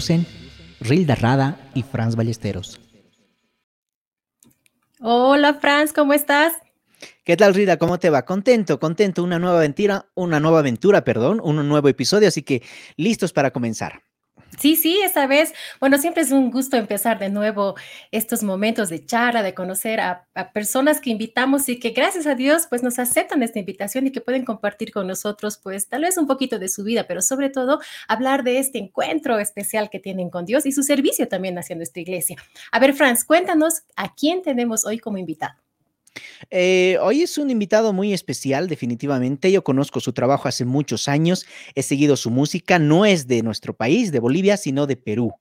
conducen Rilda Rada y Franz Ballesteros. Hola Franz, ¿cómo estás? ¿Qué tal, Rida? ¿Cómo te va? Contento, contento. Una nueva aventura, una nueva aventura, perdón, un nuevo episodio, así que listos para comenzar. Sí, sí, esta vez, bueno, siempre es un gusto empezar de nuevo estos momentos de charla, de conocer a, personas que invitamos y que gracias a Dios pues nos aceptan esta invitación y que pueden compartir con nosotros pues tal vez un poquito de su vida, pero sobre todo hablar de este encuentro especial que tienen con Dios y su servicio también haciendo esta iglesia. A ver, Franz, cuéntanos a quién tenemos hoy como invitado. Eh, hoy es un invitado muy especial, definitivamente. Yo conozco su trabajo hace muchos años, he seguido su música, no es de nuestro país, de Bolivia, sino de Perú.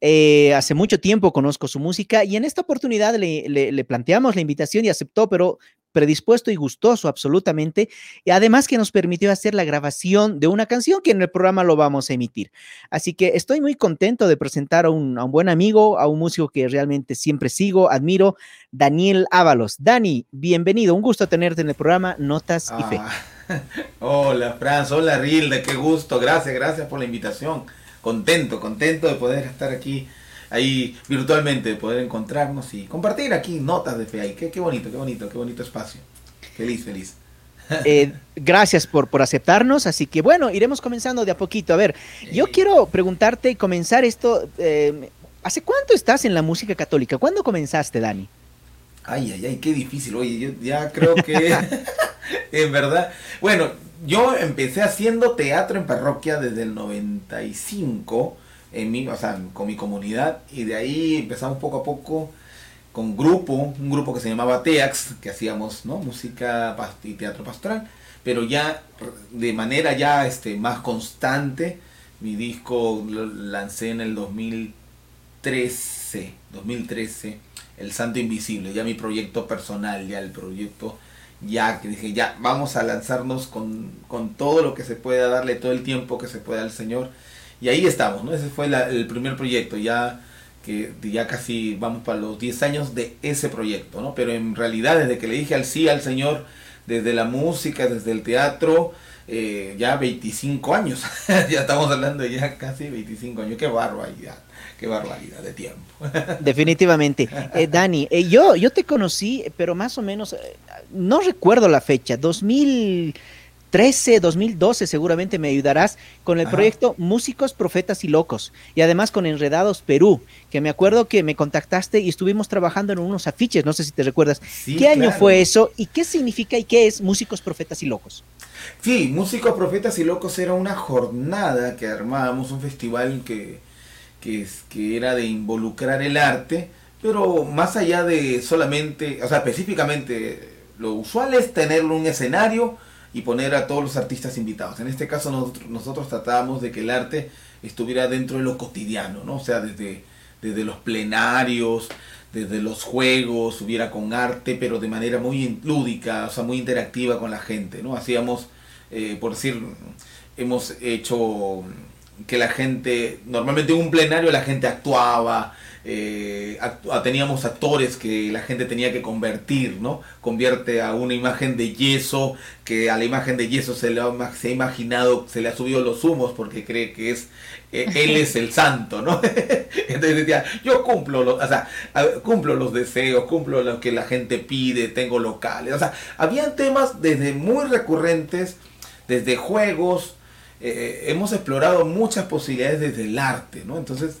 Eh, hace mucho tiempo conozco su música y en esta oportunidad le, planteamos la invitación y aceptó, pero predispuesto y gustoso absolutamente, y además que nos permitió hacer la grabación de una canción que en el programa lo vamos a emitir. Así que estoy muy contento de presentar a un, buen amigo, a un músico que realmente siempre sigo, admiro, Daniel Ábalos. Dani, bienvenido, un gusto tenerte en el programa Notas y Fe. Ah, hola, Franz, hola, Rilda, qué gusto, gracias, gracias por la invitación. Contento, contento de poder estar aquí ahí virtualmente poder encontrarnos y compartir aquí notas de fe ahí. Qué, qué bonito, qué bonito, qué bonito espacio. Feliz, feliz. Eh, gracias por, por aceptarnos, así que bueno, iremos comenzando de a poquito. A ver, yo quiero preguntarte y comenzar esto. Eh, ¿Hace cuánto estás en la música católica? ¿Cuándo comenzaste, Dani? Ay, ay, ay, qué difícil. Oye, yo ya creo que, en verdad, bueno, yo empecé haciendo teatro en parroquia desde el 95 en mi, o sea, con mi comunidad y de ahí empezamos poco a poco con grupo, un grupo que se llamaba TEAX, que hacíamos ¿no? música y teatro pastoral, pero ya de manera ya este, más constante, mi disco lo lancé en el 2013, 2013, El Santo Invisible, ya mi proyecto personal, ya el proyecto ya que dije, ya vamos a lanzarnos con, con todo lo que se pueda, darle todo el tiempo que se pueda al Señor y ahí estamos, ¿no? Ese fue el primer proyecto, ya que ya casi vamos para los 10 años de ese proyecto, ¿no? Pero en realidad desde que le dije al sí al Señor, desde la música, desde el teatro, eh, ya 25 años, ya estamos hablando ya casi 25 años, qué barbaridad, qué barbaridad de tiempo. Definitivamente. Eh, Dani, eh, yo, yo te conocí, pero más o menos, no recuerdo la fecha, 2000... 2013, 2012 seguramente me ayudarás con el proyecto Músicos, Profetas y Locos y además con Enredados Perú, que me acuerdo que me contactaste y estuvimos trabajando en unos afiches, no sé si te recuerdas. ¿Qué año fue eso y qué significa y qué es Músicos, Profetas y Locos? Sí, Músicos, Profetas y Locos era una jornada que armábamos, un festival que, que, que era de involucrar el arte, pero más allá de solamente, o sea, específicamente, lo usual es tener un escenario, y poner a todos los artistas invitados. En este caso nosotros, nosotros tratábamos de que el arte estuviera dentro de lo cotidiano, ¿no? O sea, desde, desde los plenarios, desde los juegos, hubiera con arte, pero de manera muy lúdica, o sea, muy interactiva con la gente, ¿no? Hacíamos, eh, por decir, hemos hecho que la gente, normalmente en un plenario la gente actuaba, eh, teníamos actores que la gente tenía que convertir, ¿no? Convierte a una imagen de yeso, que a la imagen de yeso se le ha, se ha imaginado, se le ha subido los humos porque cree que es, eh, él es el santo, ¿no? Entonces decía, yo cumplo los, o cumplo los deseos, cumplo lo que la gente pide, tengo locales, o sea, habían temas desde muy recurrentes, desde juegos, eh, hemos explorado muchas posibilidades desde el arte, ¿no? Entonces,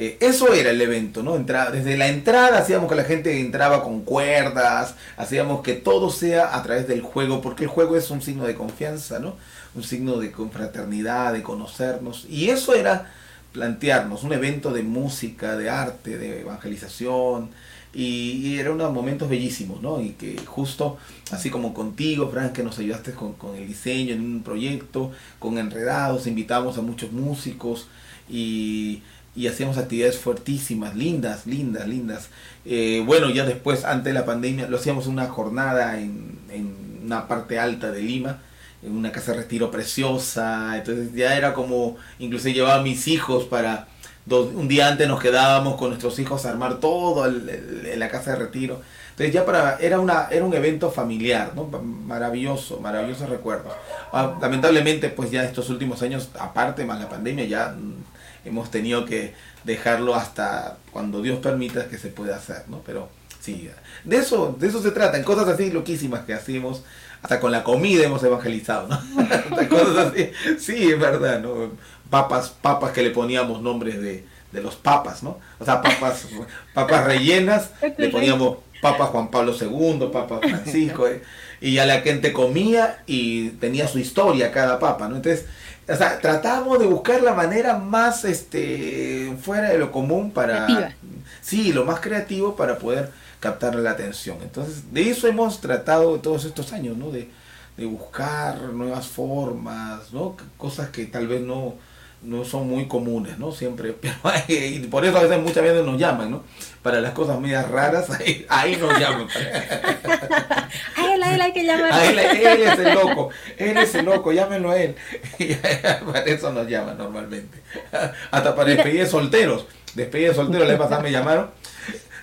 eh, eso era el evento, ¿no? desde la entrada hacíamos que la gente entraba con cuerdas, hacíamos que todo sea a través del juego, porque el juego es un signo de confianza, ¿no? Un signo de confraternidad, de conocernos. Y eso era plantearnos un evento de música, de arte, de evangelización. Y, eran unos momentos bellísimos, ¿no? Y que justo, así como contigo, Frank, que nos ayudaste con, con el diseño en un proyecto, con Enredados, invitamos a muchos músicos y y hacíamos actividades fuertísimas, lindas, lindas, lindas. Eh, bueno, ya después, antes de la pandemia, lo hacíamos una jornada en, en una parte alta de Lima, en una casa de retiro preciosa, entonces ya era como, incluso llevaba a mis hijos para, un día antes nos quedábamos con nuestros hijos a armar todo en la casa de retiro. Entonces ya para, era, una, era un evento familiar, ¿no? Maravilloso, maravilloso recuerdo. Ah, lamentablemente, pues ya estos últimos años, aparte más la pandemia, ya hemos tenido que dejarlo hasta cuando Dios permita que se pueda hacer, ¿no? Pero sí, de eso, de eso se trata, en cosas así loquísimas que hacemos, hasta con la comida hemos evangelizado, ¿no? sí, es verdad, ¿no? Papas, papas que le poníamos nombres de, de los papas, ¿no? O sea, papas, papas rellenas, le poníamos Papa Juan Pablo II, Papa Francisco, eh, y ya la gente comía y tenía su historia cada papa, ¿no? Entonces, o sea, tratamos de buscar la manera más este fuera de lo común para sí, lo más creativo para poder captar la atención. Entonces, de eso hemos tratado todos estos años, ¿no? De, de buscar nuevas formas, ¿no? Cosas que tal vez no no son muy comunes, ¿no? Siempre, pero y por eso a veces muchas veces nos llaman, ¿no? Para las cosas medias raras, ahí, ahí nos llaman. a él, a él hay que llamar. A él, él es el loco, él es el loco, llámenlo a él. Y para eso nos llaman normalmente. Hasta para despedir solteros. Despedir solteros, la vez pasada me llamaron.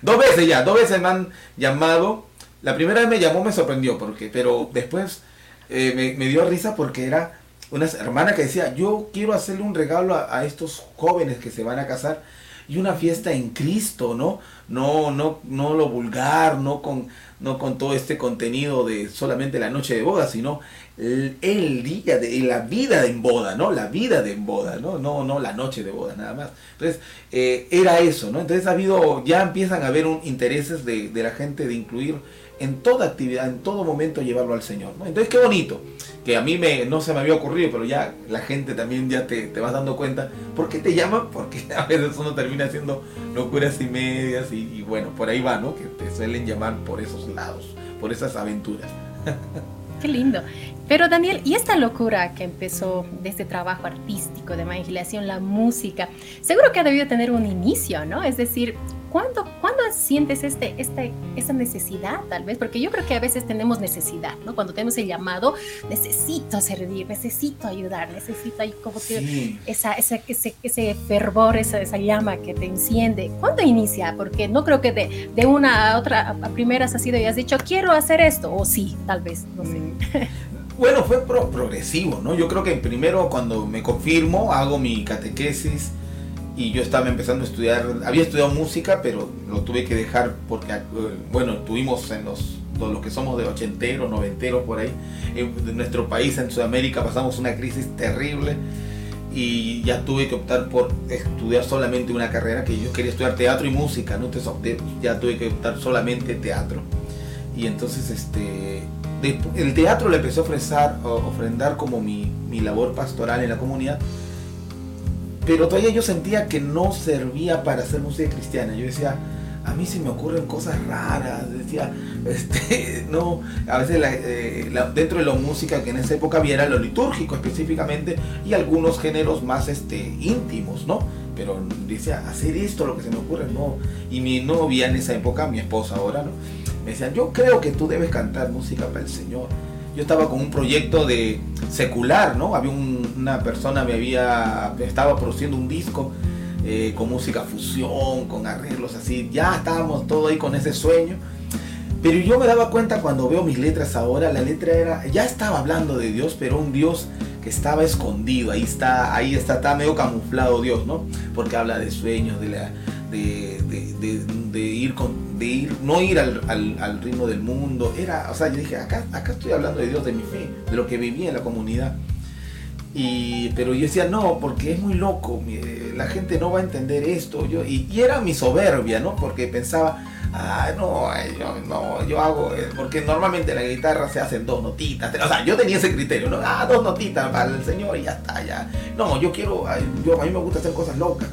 Dos veces ya, dos veces me han llamado. La primera vez me llamó, me sorprendió, porque, pero después eh, me, me dio risa porque era una hermana que decía, yo quiero hacerle un regalo a, estos jóvenes que se van a casar y una fiesta en Cristo, ¿no? No, no, no lo vulgar, no con, no con todo este contenido de solamente la noche de boda, sino el, día de la vida en boda, ¿no? La vida de boda, ¿no? No, no la noche de boda, nada más. Entonces, eh, era eso, ¿no? Entonces ha habido, ya empiezan a haber un, intereses de, de la gente de incluir en toda actividad, en todo momento llevarlo al Señor. ¿no? Entonces, qué bonito, que a mí me, no se me había ocurrido, pero ya la gente también ya te, te vas dando cuenta. ¿Por qué te llaman? Porque a veces uno termina haciendo locuras y medias y, bueno, por ahí va, ¿no? Que te suelen llamar por esos lados, por esas aventuras. Qué lindo. Pero Daniel, ¿y esta locura que empezó de este trabajo artístico de evangelización, la música, seguro que ha debido tener un inicio, ¿no? Es decir, ¿cuándo, ¿cuándo sientes este, este, esa necesidad tal vez? Porque yo creo que a veces tenemos necesidad, ¿no? Cuando tenemos el llamado, necesito servir, necesito ayudar, necesito ahí como que esa, ese, ese, fervor, esa, esa, llama que te enciende. ¿Cuándo inicia? Porque no creo que de, de una a otra, a primeras has sido y has dicho, quiero hacer esto, o sí, tal vez, no sé. Mm. Bueno, fue progresivo, ¿no? Yo creo que primero cuando me confirmo, hago mi catequesis, y yo estaba empezando a estudiar, había estudiado música, pero lo tuve que dejar porque, eh, bueno, tuvimos en los, todos los que somos de ochenteros, noventeros por ahí, en nuestro país, en Sudamérica, pasamos una crisis terrible y ya tuve que optar por estudiar solamente una carrera que yo quería estudiar teatro y música, ¿no? Entonces ya tuve que optar solamente teatro. Y entonces este, el teatro le empecé a ofrecer, ofrendar como mi, mi labor pastoral en la comunidad pero todavía yo sentía que no servía para hacer música cristiana. Yo decía, a mí se me ocurren cosas raras, decía, este, no, a veces eh, dentro de la música que en esa época había lo litúrgico específicamente y algunos géneros más este, íntimos, ¿no? Pero decía, hacer esto, lo que se me ocurre, no. Y mi novia en esa época, mi esposa ahora, ¿no? Me decía, yo creo que tú debes cantar música para el Señor yo estaba con un proyecto de secular, ¿no? Había una persona, me había, estaba produciendo un disco eh, con música fusión, con arreglos así, ya estábamos todo ahí con ese sueño. Pero yo me daba cuenta cuando veo mis letras ahora, la letra era, ya estaba hablando de Dios, pero un Dios que estaba escondido, ahí está, ahí está, está medio camuflado Dios, ¿no? Porque habla de sueños, de la, de, ir con, de ir, no ir al, al, ritmo del mundo. Era, o sea, yo dije, acá, acá estoy hablando de Dios, de mi fe, de lo que vivía en la comunidad. Y, pero yo decía, no, porque es muy loco, la gente no va a entender esto. Yo, y, era mi soberbia, ¿no? Porque pensaba, ah, no, yo, no, yo hago, eh, porque normalmente la guitarra se hacen dos notitas. O sea, yo tenía ese criterio, ¿no? Ah, dos notitas para el Señor y ya está, ya. No, yo quiero, yo, a mí me gusta hacer cosas locas.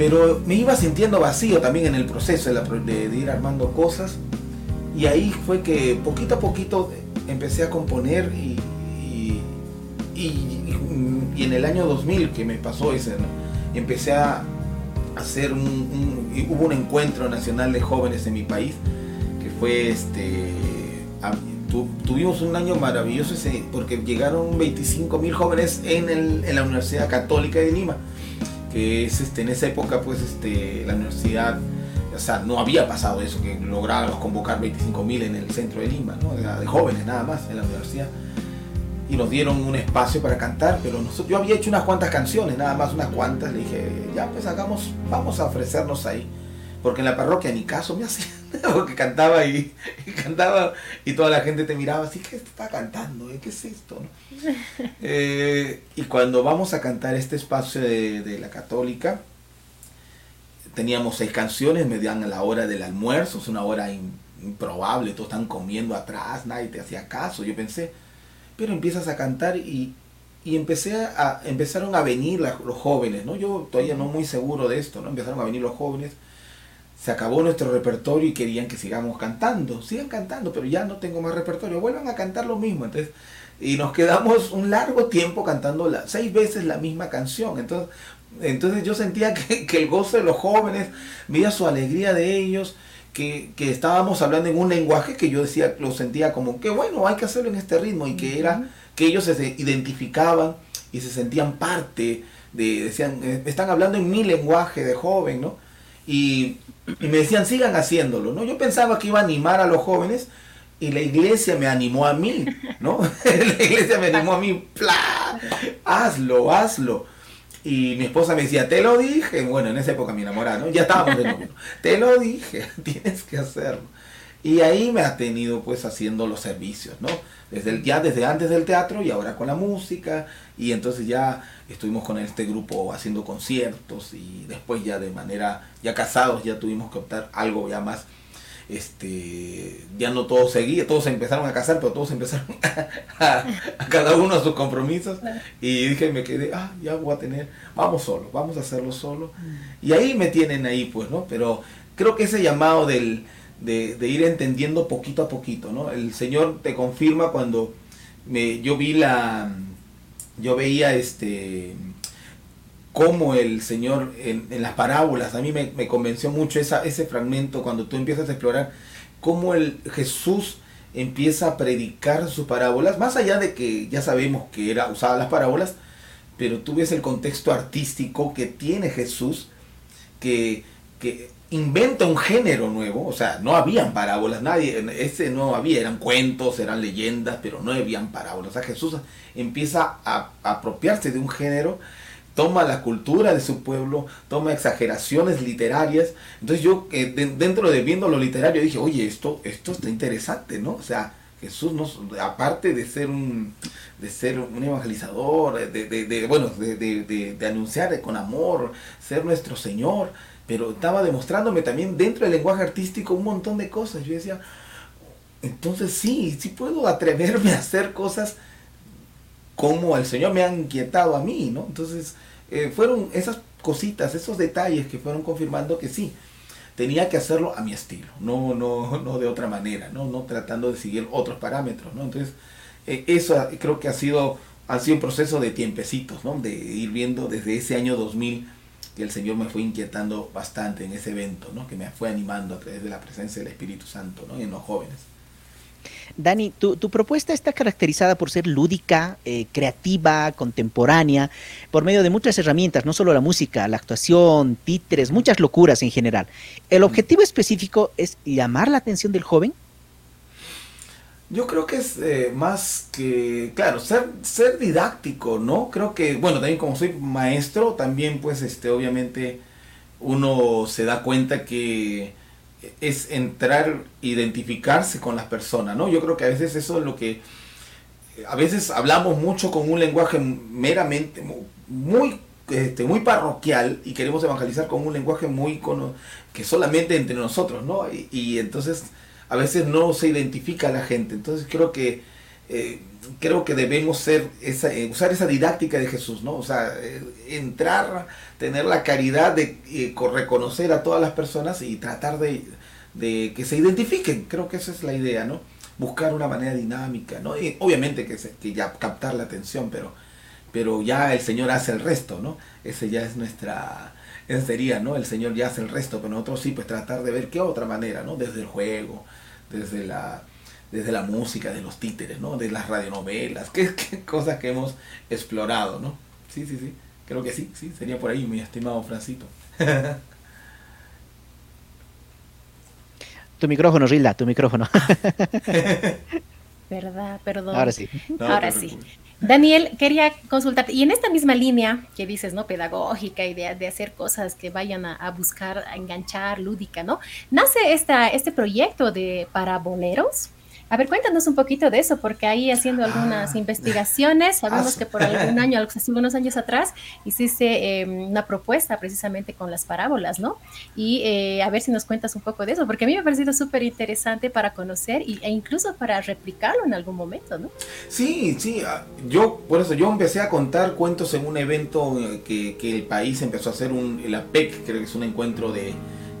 Pero me iba sintiendo vacío también en el proceso de, ir armando cosas. Y ahí fue que poquito a poquito empecé a componer y, y, en el año 2000 que me pasó ese, empecé a hacer un, hubo un encuentro nacional de jóvenes en mi país que fue este tuvimos un año maravilloso ese, porque llegaron 25 mil jóvenes en, en la Universidad Católica de Lima que es este, en esa época pues este, la universidad, o sea, no había pasado eso, que lográbamos convocar 25.000 en el centro de Lima, ¿no? de jóvenes nada más en la universidad. y nos dieron un espacio para cantar, pero nosotros, yo había hecho unas cuantas canciones, nada más unas cuantas, le dije, ya pues hagamos, vamos a ofrecernos ahí, porque en la parroquia ni caso me hacía, porque cantaba y, cantaba y toda la gente te miraba así, ¿qué está cantando? ¿Qué es esto? Eh, y cuando vamos a cantar este espacio de, la católica, teníamos seis canciones, me dan a la hora del almuerzo, es una hora improbable, todos están comiendo atrás, nadie te hacía caso, yo pensé, pero empiezas a cantar y, y empecé a, empezaron a venir los jóvenes, ¿no? Yo todavía no muy seguro de esto, ¿no? Empezaron a venir los jóvenes, se acabó nuestro repertorio y querían que sigamos cantando, sigan cantando, pero ya no tengo más repertorio, vuelvan a cantar lo mismo, entonces, y nos quedamos un largo tiempo cantando la, seis veces la misma canción, entonces, entonces yo sentía que, que el gozo de los jóvenes, veía su alegría de ellos, que, estábamos hablando en un lenguaje que yo decía, lo sentía como que bueno, hay que hacerlo en este ritmo y que era que ellos se identificaban y se sentían parte de, decían, eh, están hablando en mi lenguaje de joven, ¿no? Y, me decían, sigan haciéndolo, ¿no? Yo pensaba que iba a animar a los jóvenes y la iglesia me animó a mí, ¿no? la iglesia me animó a mí, ¡plá! Hazlo, hazlo. Y mi esposa me decía, te lo dije. Bueno, en esa época mi enamorada, ¿no? Ya estábamos de novio. te lo dije, tienes que hacerlo. Y ahí me ha tenido pues haciendo los servicios, ¿no? Desde el, ya desde antes del teatro y ahora con la música. Y entonces ya estuvimos con este grupo haciendo conciertos y después ya de manera, ya casados, ya tuvimos que optar algo ya más este, ya no todos seguían, todos se empezaron a casar, pero todos empezaron a, cada uno a sus compromisos. Y dije, me quedé, ah, ya voy a tener, vamos solo, vamos a hacerlo solo. Y ahí me tienen ahí, pues, ¿no? Pero creo que ese llamado del, de, ir entendiendo poquito a poquito, ¿no? El Señor te confirma cuando me, yo vi la, yo veía este cómo el Señor en, las parábolas, a mí me, convenció mucho ese fragmento cuando tú empiezas a explorar cómo el Jesús empieza a predicar sus parábolas, más allá de que ya sabemos que era usada las parábolas, pero tú ves el contexto artístico que tiene Jesús, que, que inventa un género nuevo, o sea, no habían parábolas, nadie, ese no había, eran cuentos, eran leyendas, pero no habían parábolas. O sea, Jesús empieza a apropiarse de un género toma la cultura de su pueblo, toma exageraciones literarias. Entonces yo, eh, dentro de viendo lo literario, dije, oye, esto, esto está interesante, ¿no? O sea, Jesús, nos, aparte de ser un, de ser un evangelizador, de, de, bueno, de, de, anunciar con amor, ser nuestro Señor, pero estaba demostrándome también dentro del lenguaje artístico un montón de cosas. Yo decía, entonces sí, sí puedo atreverme a hacer cosas como el Señor me ha inquietado a mí, ¿no? Entonces, eh, fueron esas cositas, esos detalles que fueron confirmando que sí, tenía que hacerlo a mi estilo, no, no, no de otra manera, no, no tratando de seguir otros parámetros, ¿no? Entonces, eh, eso creo que ha sido, ha sido un proceso de tiempecitos, ¿no? De ir viendo desde ese año 2000 que el Señor me fue inquietando bastante en ese evento, ¿no? Que me fue animando a través de la presencia del Espíritu Santo, ¿no? En los jóvenes. Dani, tu, propuesta está caracterizada por ser lúdica, eh, creativa, contemporánea, por medio de muchas herramientas, no solo la música, la actuación, títeres, muchas locuras en general. ¿El objetivo específico es llamar la atención del joven? Yo creo que es eh, más que, claro, ser, ser didáctico, ¿no? Creo que, bueno, también como soy maestro, también pues, este, obviamente, uno se da cuenta que es entrar, identificarse con las personas, ¿no? Yo creo que a veces eso es lo que, a veces hablamos mucho con un lenguaje meramente, muy, este, muy parroquial y queremos evangelizar con un lenguaje muy, que solamente entre nosotros, ¿no? Y, entonces a veces no se identifica a la gente, entonces creo que... Eh, creo que debemos ser esa, eh, usar esa didáctica de Jesús, ¿no? O sea, eh, entrar, tener la caridad de reconocer a todas las personas y tratar de, que se identifiquen. Creo que esa es la idea, ¿no? Buscar una manera dinámica, ¿no? Y obviamente que, que ya captar la atención, pero, pero ya el Señor hace el resto, ¿no? Ese ya es nuestra, ese sería, ¿no? El Señor ya hace el resto, pero nosotros sí, pues tratar de ver qué otra manera, ¿no? Desde el juego, desde la desde la música, de los títeres, ¿no? De las radionovelas, qué, cosas que hemos explorado, ¿no? Sí, sí, sí. Creo que sí, sí, sería por ahí, mi estimado Francito. tu micrófono, Rilda, tu micrófono. ¿Verdad? Perdón. Ahora sí. Ahora sí. Daniel, quería consultarte, y en esta misma línea que dices, ¿no? Pedagógica y de, hacer cosas que vayan a, buscar, a enganchar, lúdica, ¿no? Nace esta, este proyecto de para boleros. A ver, cuéntanos un poquito de eso, porque ahí haciendo algunas ah. investigaciones, sabemos que por algún año, hace unos años atrás, hiciste em, una propuesta precisamente con las parábolas, ¿no? Y eh, a ver si nos cuentas un poco de eso, porque a mí me ha parecido súper interesante para conocer e incluso para replicarlo en algún momento, ¿no? Sí, sí, ah, yo, por eso, yo empecé a contar cuentos en un evento que, que el país empezó a hacer, un, el APEC, creo que es un encuentro de eh,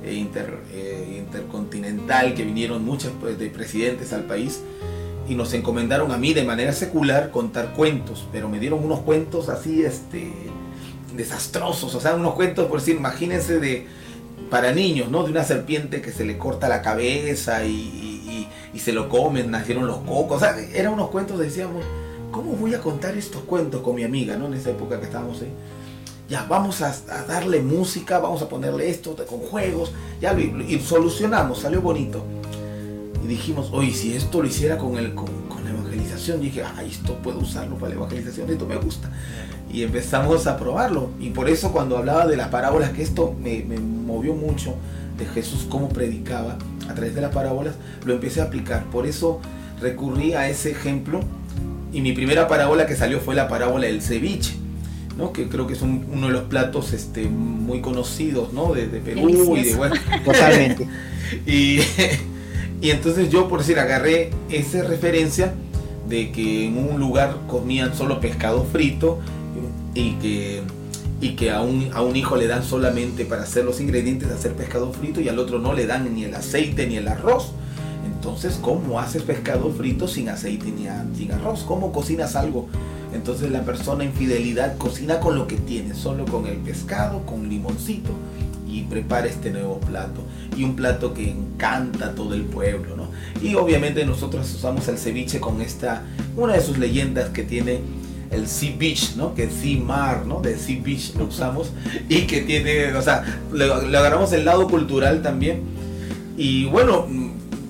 inter, eh, intercontinental que vinieron muchos pues, de presidentes al país y nos encomendaron a mí de manera secular contar cuentos, pero me dieron unos cuentos así este desastrosos, o sea, unos cuentos por decir, imagínense de para niños, ¿no? De una serpiente que se le corta la cabeza y, y, se lo comen, nacieron los cocos, o sea, eran unos cuentos, decíamos, ¿cómo voy a contar estos cuentos con mi amiga, ¿no? En esa época que estábamos ahí ya vamos a, darle música, vamos a ponerle esto con juegos, ya y solucionamos, salió bonito. Y dijimos, oye, si esto lo hiciera con, el, con, la evangelización, dije, ay, esto puedo usarlo para la evangelización, esto me gusta. Y empezamos a probarlo. Y por eso cuando hablaba de las parábolas, que esto me, me movió mucho, de Jesús cómo predicaba a través de las parábolas, lo empecé a aplicar. Por eso recurrí a ese ejemplo. Y mi primera parábola que salió fue la parábola del ceviche que creo que es uno de los platos este, muy conocidos ¿no? de, Perú y de bueno. Totalmente. y, y entonces yo, por decir, agarré esa referencia de que en un lugar comían solo pescado frito y que, y que a, un, a un hijo le dan solamente para hacer los ingredientes hacer pescado frito y al otro no le dan ni el aceite ni el arroz. Entonces, ¿cómo haces pescado frito sin aceite ni sin arroz? ¿Cómo cocinas algo? Entonces la persona en fidelidad cocina con lo que tiene, solo con el pescado, con limoncito y prepara este nuevo plato. Y un plato que encanta a todo el pueblo, ¿no? Y obviamente nosotros usamos el ceviche con esta, una de sus leyendas que tiene el Sea Beach, ¿no? Que Sea Mar, ¿no? De Sea Beach lo usamos y que tiene, o sea, le, le agarramos el lado cultural también. Y bueno,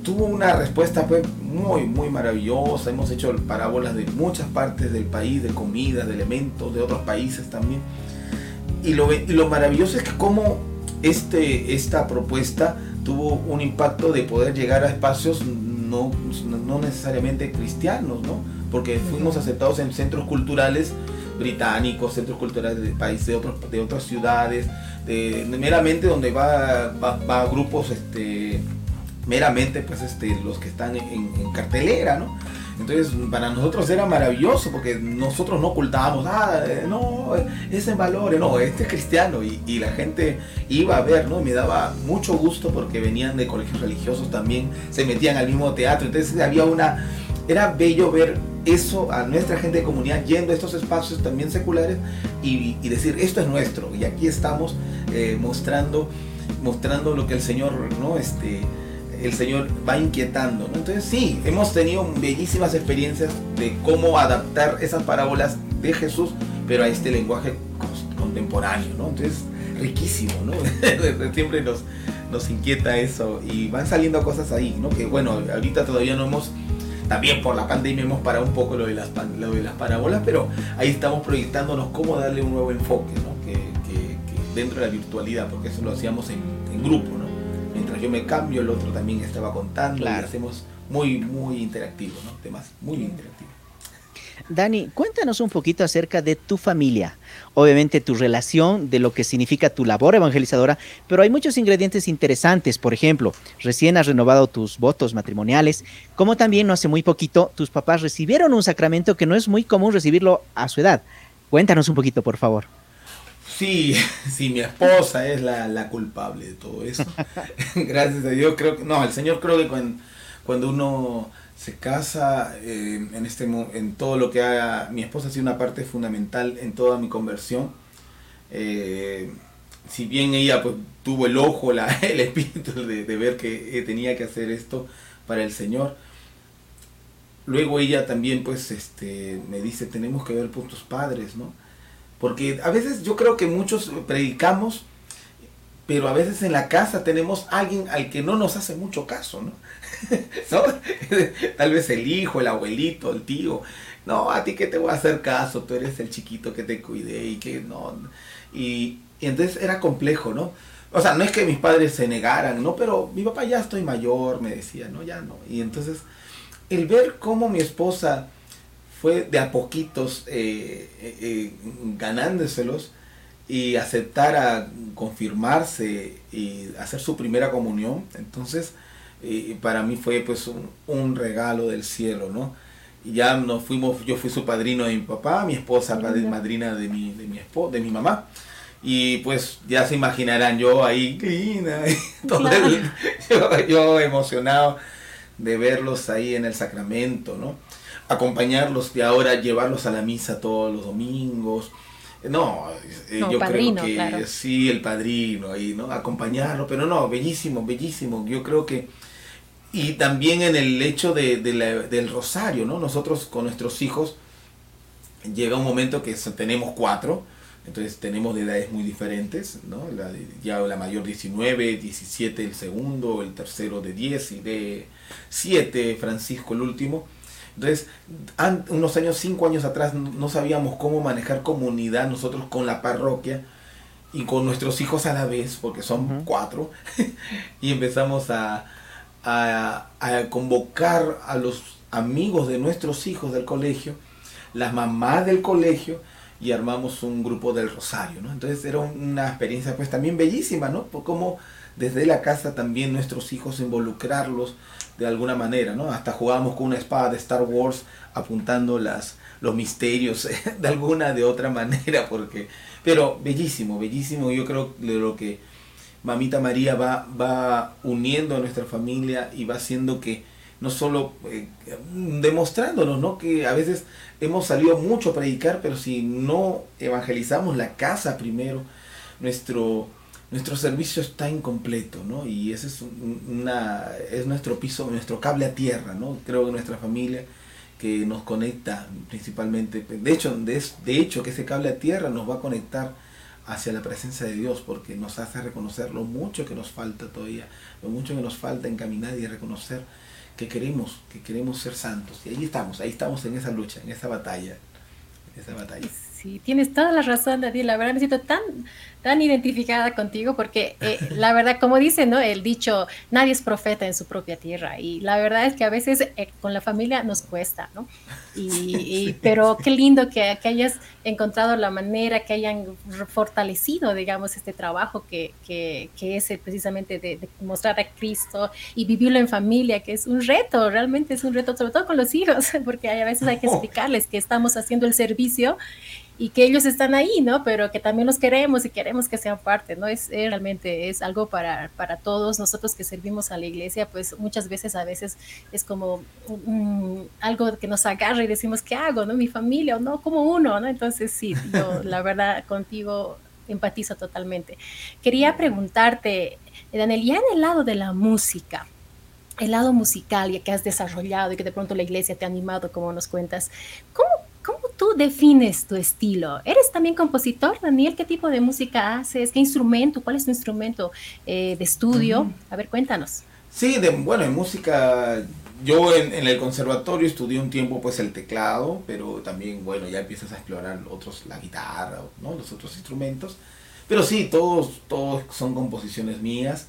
tuvo una respuesta pues muy muy maravillosa. Hemos hecho parábolas de muchas partes del país de comida de elementos de otros países también. Y lo, lo maravilloso es que como este, esta propuesta tuvo un impacto de poder llegar a espacios no, no necesariamente cristianos no porque fuimos aceptados en centros culturales británicos centros culturales de países de otros de otras ciudades de, meramente donde va, va, va grupos este meramente pues este, los que están en, cartelera, ¿no? Entonces para nosotros era maravilloso porque nosotros no ocultábamos, ah, eh, no, es en no, este es cristiano y, la gente iba a ver, ¿no? Me daba mucho gusto porque venían de colegios religiosos también, se metían al mismo teatro, entonces había una, era bello ver eso a nuestra gente de comunidad yendo a estos espacios también seculares y, y decir, esto es nuestro y aquí estamos eh, mostrando, mostrando lo que el Señor, ¿no? Este, el Señor va inquietando. Entonces sí, hemos tenido bellísimas experiencias de cómo adaptar esas parábolas de Jesús, pero a este lenguaje contemporáneo. ¿no? Entonces, riquísimo, ¿no? Siempre nos, nos inquieta eso y van saliendo cosas ahí, ¿no? Que bueno, ahorita todavía no hemos, también por la pandemia hemos parado un poco lo de las, lo de las parábolas, pero ahí estamos proyectándonos cómo darle un nuevo enfoque, ¿no? Que, dentro de la virtualidad, porque eso lo hacíamos en, en grupo, ¿no? Yo me cambio, el otro también estaba contando. Y hacemos muy, muy interactivo, ¿no? Temas muy interactivos. Dani, cuéntanos un poquito acerca de tu familia, obviamente tu relación, de lo que significa tu labor evangelizadora, pero hay muchos ingredientes interesantes, por ejemplo, recién has renovado tus votos matrimoniales, como también no hace muy poquito tus papás recibieron un sacramento que no es muy común recibirlo a su edad. Cuéntanos un poquito, por favor. Sí, sí, mi esposa es la, culpable de todo eso. Gracias a Dios, creo que, no, el Señor creo que cuando, uno se casa, eh, en, este, en todo lo que haga, mi esposa ha sido una parte fundamental en toda mi conversión. Eh, si bien ella pues, tuvo el ojo, la, el espíritu de, de ver que tenía que hacer esto para el Señor, luego ella también pues este, me dice, tenemos que ver por tus padres, ¿no? Porque a veces yo creo que muchos predicamos, pero a veces en la casa tenemos alguien al que no nos hace mucho caso, ¿no? Tal vez el hijo, el abuelito, el tío. No, a ti que te voy a hacer caso, tú eres el chiquito que te cuidé y que no. Y, y entonces era complejo, ¿no? O sea, no es que mis padres se negaran, ¿no? Pero mi papá ya estoy mayor, me decía, ¿no? Ya no. Y entonces, el ver cómo mi esposa fue de a poquitos eh, eh, eh, ganándoselos y aceptar a confirmarse y hacer su primera comunión, entonces para mí fue pues un, regalo del cielo, ¿no? Y ya nos fuimos, yo fui su padrino de mi papá, mi esposa la madrina de mi, de mi, esposa, de mi mamá. Y pues ya se imaginarán yo ahí, yo, yo emocionado de verlos ahí en el sacramento, ¿no? Acompañarlos y ahora llevarlos a la misa todos los domingos. No, eh, yo creo que sí, el padrino ahí, ¿no? Acompañarlo, pero no, bellísimo, bellísimo. Yo creo que... Y también en el hecho de, del rosario, ¿no? Nosotros con nuestros hijos llega un momento que tenemos cuatro, entonces tenemos de edades muy diferentes, ¿no? La, ya la mayor 19, 17 el segundo, el tercero de 10 y de 7, Francisco el último. Entonces, unos años, cinco años atrás, no sabíamos cómo manejar comunidad nosotros con la parroquia y con nuestros hijos a la vez, porque son cuatro, y empezamos a, a, convocar a los amigos de nuestros hijos del colegio, las mamás del colegio, y armamos un grupo del Rosario, ¿no? Entonces era una experiencia pues también bellísima, ¿no? Por cómo desde la casa también nuestros hijos involucrarlos de alguna manera, ¿no? Hasta jugábamos con una espada de Star Wars apuntando las, los misterios de alguna de otra manera, porque, pero bellísimo, bellísimo, yo creo de lo que Mamita María va, va uniendo a nuestra familia y va haciendo que no solo eh, demostrándonos, ¿no? Que a veces hemos salido mucho a predicar, pero si no evangelizamos la casa primero, nuestro nuestro servicio está incompleto, ¿no? Y ese es, una, es nuestro piso, nuestro cable a tierra, ¿no? Creo que nuestra familia que nos conecta principalmente, de hecho, de, de hecho que ese cable a tierra nos va a conectar hacia la presencia de Dios porque nos hace reconocer lo mucho que nos falta todavía, lo mucho que nos falta en caminar y reconocer que queremos, que queremos ser santos. Y ahí estamos, ahí estamos en esa lucha, en esa batalla, en esa batalla. Sí, tienes toda la razón, Daniel. La verdad me siento tan tan identificada contigo porque eh, la verdad, como dice, ¿no? El dicho, nadie es profeta en su propia tierra y la verdad es que a veces eh, con la familia nos cuesta, ¿no? Y, pero qué lindo que, que, hayas encontrado la manera, que hayan fortalecido, digamos, este trabajo que, que, que es precisamente de, de, mostrar a Cristo y vivirlo en familia, que es un reto, realmente es un reto, sobre todo con los hijos, porque a veces hay que oh. explicarles que estamos haciendo el servicio y que ellos están ahí, ¿no? Pero que también los queremos y queremos que sean parte, ¿no? Es, realmente es algo para, para todos nosotros que servimos a la iglesia, pues muchas veces a veces es como algo que nos agarra y decimos, ¿qué hago, no? Mi familia o no, como uno, ¿no? Entonces sí, yo la verdad contigo empatizo totalmente. Quería preguntarte, Daniel, ya en el lado de la música, el lado musical que has desarrollado y que de pronto la iglesia te ha animado, como nos cuentas, ¿cómo ¿Cómo tú defines tu estilo? ¿Eres también compositor, Daniel? ¿Qué tipo de música haces? ¿Qué instrumento? ¿Cuál es tu instrumento eh, de estudio? A ver, cuéntanos. Sí, de, bueno, en música, yo en, el conservatorio estudié un tiempo pues el teclado, pero también, bueno, ya empiezas a explorar otros, la guitarra, ¿no? Los otros instrumentos. Pero sí, todos, todos son composiciones mías.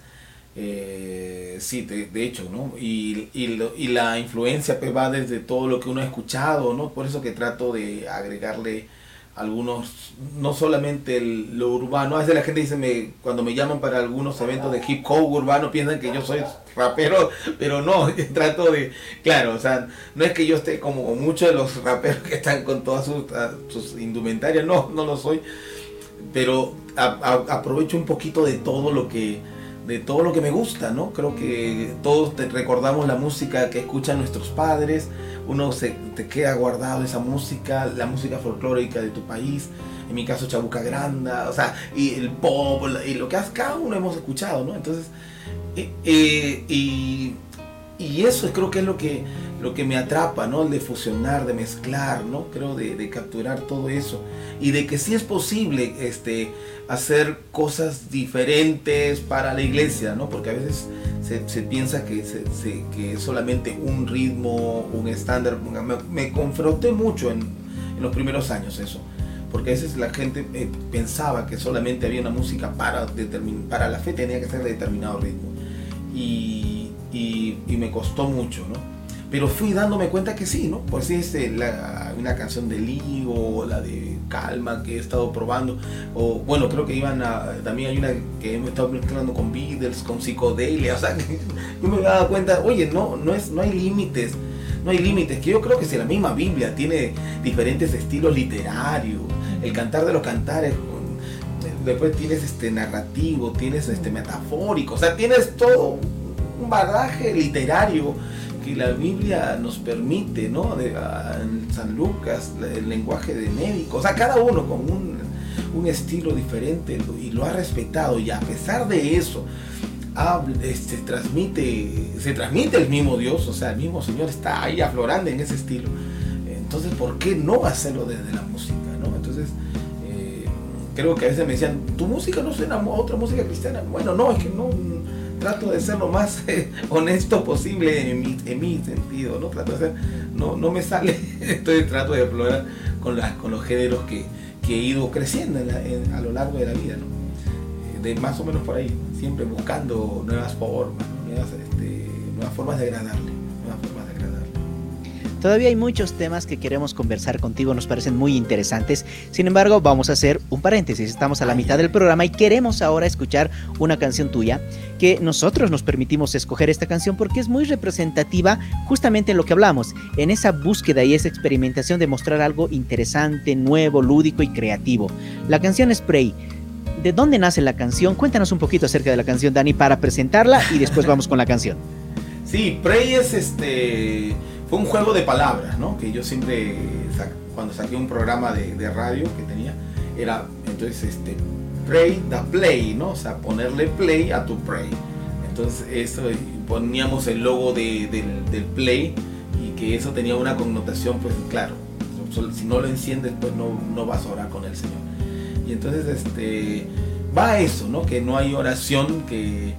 Eh, sí, de, hecho, ¿no? Y, y, la influencia pues, va desde todo lo que uno ha escuchado, ¿no? Por eso que trato de agregarle algunos, no solamente lo urbano, a veces la gente dice, me, cuando me llaman para algunos eventos de hip hop urbano, piensan que yo soy rapero, pero no, trato de, claro, o sea, no es que yo esté como muchos de los raperos que están con todas sus, sus indumentarias, no, no lo soy, pero aprovecho un poquito de todo lo que todo lo que me gusta, ¿no? Creo que todos te recordamos la música que escuchan nuestros padres, uno se te queda guardado esa música, la música folclórica de tu país, en mi caso Chabuca Granda, o sea, y el pop, y lo que cada uno hemos escuchado, ¿no? Entonces, y, y eso creo que es lo que, lo que me atrapa, ¿no? El de fusionar, de mezclar, ¿no? Creo de, de capturar todo eso. Y de que sí es posible este, hacer cosas diferentes para la iglesia, ¿no? Porque a veces se, piensa que, se, que es solamente un ritmo, un estándar. Me, me confronté mucho en, en, los primeros años eso. Porque a veces la gente eh, pensaba que solamente había una música para, para la fe, tenía que ser de determinado ritmo. Y, y, y me costó mucho, ¿no? Pero fui dándome cuenta que sí, ¿no? Pues sí, este, la, una canción de Lee o la de Calma que he estado probando. O bueno, creo que iban a. También hay una que hemos estado mezclando con Beatles, con psicodelia. O sea, yo me dado cuenta, oye, no, no, es, no hay límites. No hay límites. Que yo creo que si la misma Biblia tiene diferentes estilos literarios, el cantar de los cantares, después tienes este narrativo, tienes este metafórico, o sea, tienes todo un bagaje literario que la Biblia nos permite, ¿no? De, en San Lucas, el lenguaje de médico, o sea, cada uno con un, un estilo diferente y lo ha respetado y a pesar de eso, este, transmite, se transmite el mismo Dios, o sea, el mismo Señor está ahí aflorando en ese estilo. Entonces, ¿por qué no hacerlo desde la música? ¿no? Entonces, eh, creo que a veces me decían, tu música no suena a otra música cristiana. Bueno, no, es que no, trato de ser lo más eh, honesto posible en mi, en mi, sentido, ¿no? Trato de ser, no, no me sale, estoy trato de explorar con, con los géneros que, que he ido creciendo a lo largo de la vida, ¿no? Eh, de más o menos por ahí, siempre buscando nuevas formas, nuevas, este, nuevas formas de agradarle. Todavía hay muchos temas que queremos conversar contigo, nos parecen muy interesantes. Sin embargo, vamos a hacer un paréntesis. Estamos a la mitad del programa y queremos ahora escuchar una canción tuya que nosotros nos permitimos escoger esta canción porque es muy representativa justamente en lo que hablamos, en esa búsqueda y esa experimentación de mostrar algo interesante, nuevo, lúdico y creativo. La canción Spray. ¿De dónde nace la canción? Cuéntanos un poquito acerca de la canción, Dani, para presentarla y después vamos con la canción. Sí, Prey es este fue un juego de palabras, ¿no? Que yo siempre, cuando saqué un programa de, radio que tenía, era entonces este, pray the play, ¿no? O sea, ponerle play a tu pray. Entonces eso poníamos el logo del, play y que eso tenía una connotación, pues claro, si no lo enciendes, pues no, no vas a orar con el Señor. Y entonces este, va a eso, ¿no? Que no hay oración, que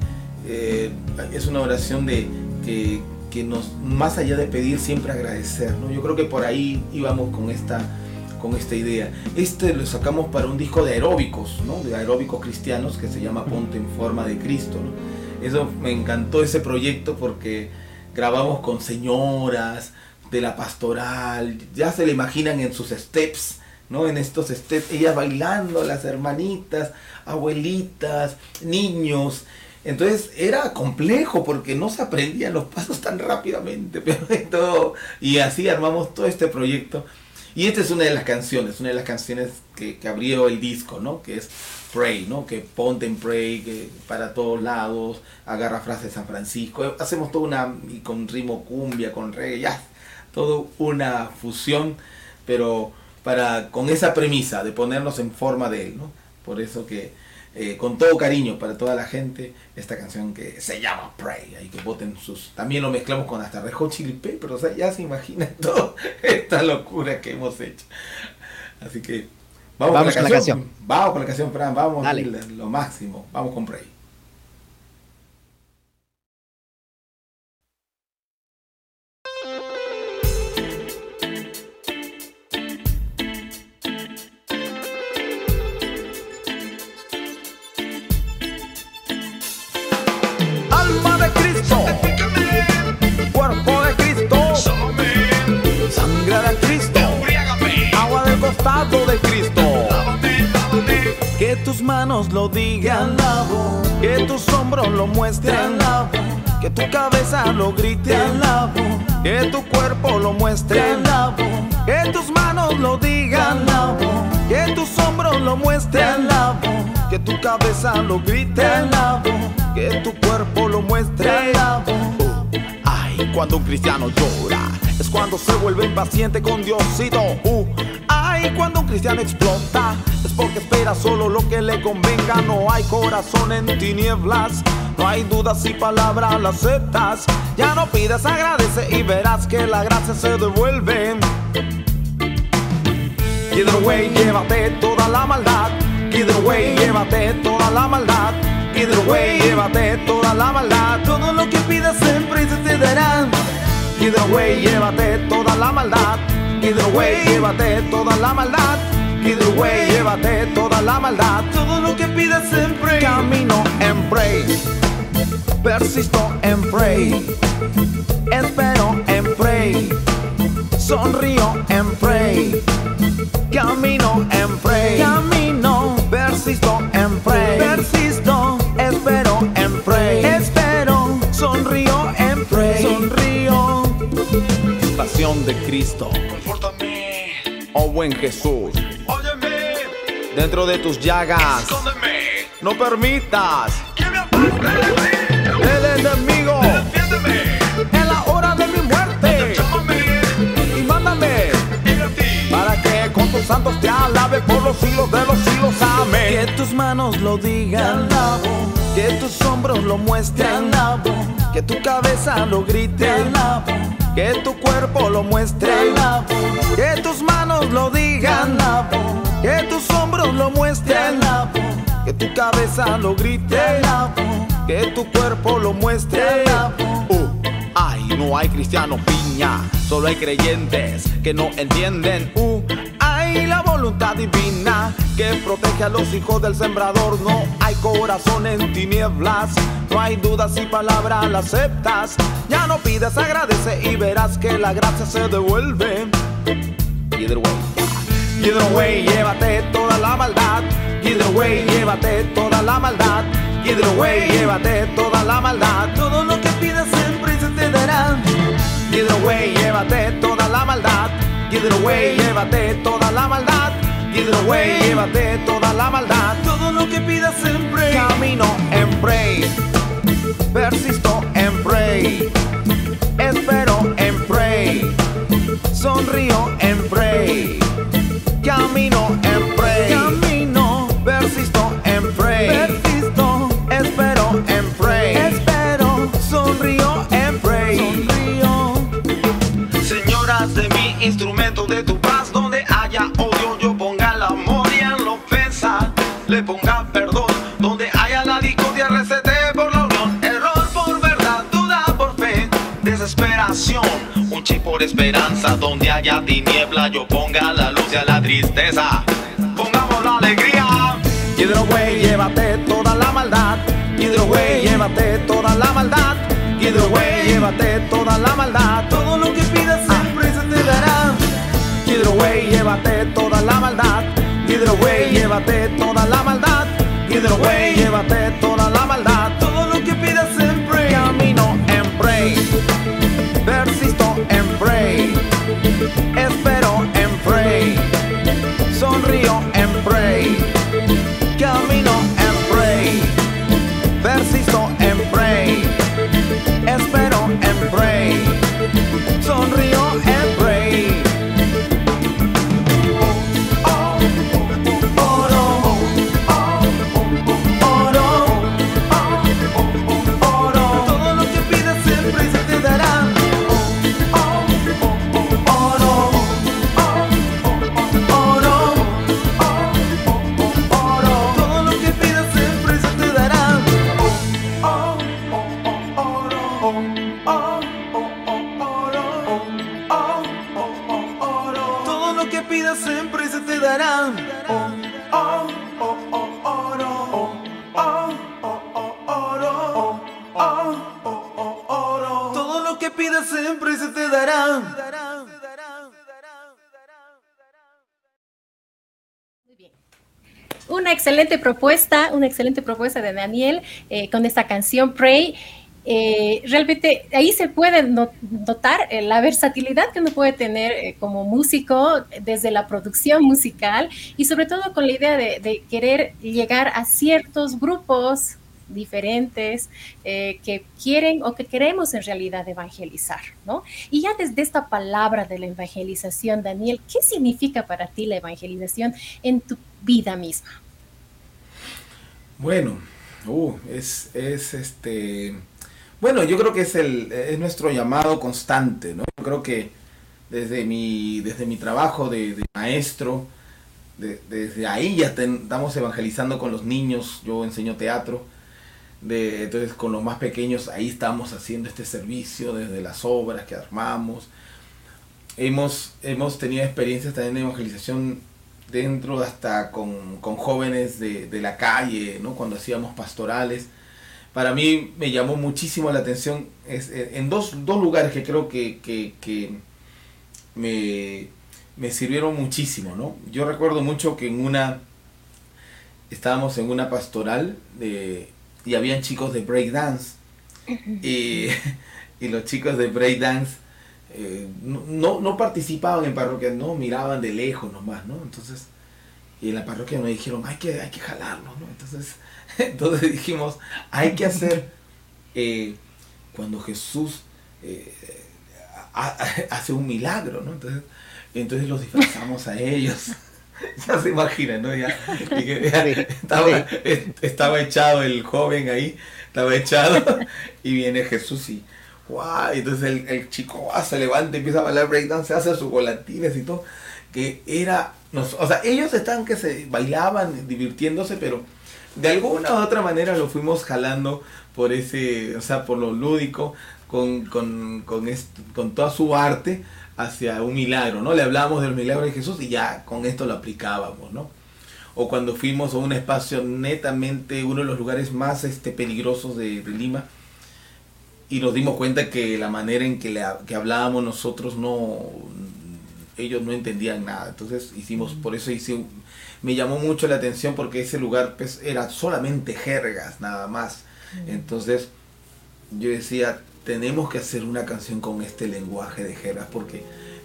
eh, es una oración de que, que nos, más allá de pedir, siempre agradecer, ¿no? Yo creo que por ahí íbamos con esta, con esta idea. Este lo sacamos para un disco de aeróbicos, ¿no? De aeróbicos cristianos que se llama Ponte en forma de Cristo, Eso me encantó ese proyecto porque grabamos con señoras de la pastoral, ya se le imaginan en sus steps, ¿no? En estos steps, ellas bailando, las hermanitas, abuelitas, niños, entonces era complejo porque no se aprendían los pasos tan rápidamente, pero todo, y así armamos todo este proyecto. Y esta es una de las canciones, una de las canciones que, que abrió el disco, ¿no? Que es Pray, ¿no? Que ponte en Pray, que para todos lados, agarra frases de San Francisco. Hacemos toda una, y con ritmo cumbia, con reggae, ya, todo una fusión, pero para, con esa premisa de ponernos en forma de él, ¿no? Por eso que eh, con todo cariño para toda la gente esta canción que se llama Pray. Ahí que voten sus. También lo mezclamos con hasta Rejo Chili pero o sea, ya se imagina toda esta locura que hemos hecho. Así que vamos, con, la, canción. Vamos con la canción, Fran. Vamos a lo máximo. Vamos con Pray. De Cristo. Que tus manos lo digan, que tus hombros lo muestren, que tu cabeza lo grite, que tu cuerpo lo muestre, que tus manos lo digan, que tus hombros lo muestren, que tu cabeza lo grite, que tu cuerpo lo muestre. Ay, cuando un cristiano llora, es cuando se vuelve impaciente con Diosito. Uh, y cuando un cristiano explota, es porque espera solo lo que le convenga. No hay corazón en tinieblas, No hay duda si palabra la aceptas. Ya no pidas, agradece y verás que la gracia se devuelve. Either way, llévate toda la maldad. Either way, llévate toda la maldad. Either way, llévate toda la maldad. Todo lo que pidas siempre se te dará. Either way, llévate toda la maldad. Either way, llévate toda la maldad. Either way, llévate toda la maldad. Todo lo que pidas siempre. Camino en pray. Persisto en pray. Espero en pray. Sonrío en pray. Camino en pray. Camino. Persisto en pray. Persisto. Espero en pray. Espero. Sonrío en pray. Sonrío. Pasión de Cristo. Oh buen Jesús. óyeme, Dentro de tus llagas. escóndeme, No permitas que me aparte, el enemigo defiéndeme, en la hora de mi muerte. llámame, Y mándame y a ti, para que con tus santos te alabe por los siglos de los siglos. Amén. Que tus manos lo digan. Que tus hombros lo muestren. Que tu cabeza lo grite. Que tu cuerpo lo muestre. Que tus manos lo digan. Que tus hombros lo muestren. Que tu cabeza lo grite. Que tu cuerpo lo muestre. Uh, ay, no hay cristiano piña. Solo hay creyentes que no entienden. Uh, hay la voluntad divina que protege a los hijos del sembrador. No hay corazón en tinieblas. No hay dudas si palabra la aceptas. Ya no pides, agradece y verás que la gracia se devuelve. Either way. Either way, llévate toda la maldad. Either way, llévate toda la maldad. Either way, llévate toda la maldad. Either way, llévate toda la maldad. Either way, llévate toda la maldad. Todo lo que pidas siempre. Camino en pray. Persisto por esperanza, donde haya tiniebla yo ponga la luz y a la tristeza, pongamos la alegría. Either way, llévate toda la maldad. Either way, llévate toda la maldad. Either way, llévate toda la maldad. Todo lo que pidas siempre se te dará. Either way, llévate toda la maldad. Either way, llévate toda la maldad. Either way, llévate toda la maldad. Una excelente propuesta, una excelente propuesta de Daniel eh, con esta canción Pray. Eh, realmente ahí se puede no- notar eh, la versatilidad que uno puede tener como músico desde la producción musical y sobre todo con la idea de, de querer llegar a ciertos grupos diferentes eh, que quieren o que queremos en realidad evangelizar, ¿no? Y ya desde esta palabra de la evangelización, Daniel, ¿qué significa para ti la evangelización en tu vida misma? Bueno, Uh, es, es este. Bueno, yo creo que es el es nuestro llamado constante, ¿no? Yo creo que desde mi, desde mi trabajo de, maestro, de- desde ahí ya estamos evangelizando con los niños, yo enseño teatro, de, entonces con los más pequeños ahí estamos haciendo este servicio desde las obras que armamos. Hemos, hemos tenido experiencias también de evangelización dentro hasta con, con jóvenes de, de la calle, ¿no? cuando hacíamos pastorales. Para mí me llamó muchísimo la atención en dos, dos lugares que creo que, que, que me, me sirvieron muchísimo. ¿no? Yo recuerdo mucho que en una, estábamos en una pastoral de, y habían chicos de breakdance. Y, y los chicos de breakdance eh, no, no, participaban en parroquias, no, miraban de lejos nomás, ¿no? Entonces, y en la parroquia nos dijeron, hay que, hay que jalarlo, ¿no? Entonces, entonces dijimos, hay que hacer eh, cuando Jesús eh, ha- ha- hace un milagro, ¿no? Entonces, entonces los disfrazamos a ellos. ya se imaginan, ¿no? Ya, y que ya estaba, estaba echado el joven ahí, estaba echado, y viene Jesús y ¡guau! Entonces el, el chico se levanta, empieza a bailar breakdance, hace sus volantinas y todo, que era, nos- o sea, ellos estaban que se bailaban, divirtiéndose, pero de alguna u otra manera lo fuimos jalando por ese, o sea, por lo lúdico, con, con, con, con toda su arte hacia un milagro, ¿no? Le hablábamos del milagro de Jesús y ya con esto lo aplicábamos, ¿no? O cuando fuimos a un espacio netamente, uno de los lugares más este, peligrosos de, de Lima, y nos dimos cuenta que la manera en que, le, que hablábamos nosotros no ellos no entendían nada entonces hicimos por eso hice me llamó mucho la atención porque ese lugar pues era solamente jergas nada más entonces yo decía tenemos que hacer una canción con este lenguaje de jergas porque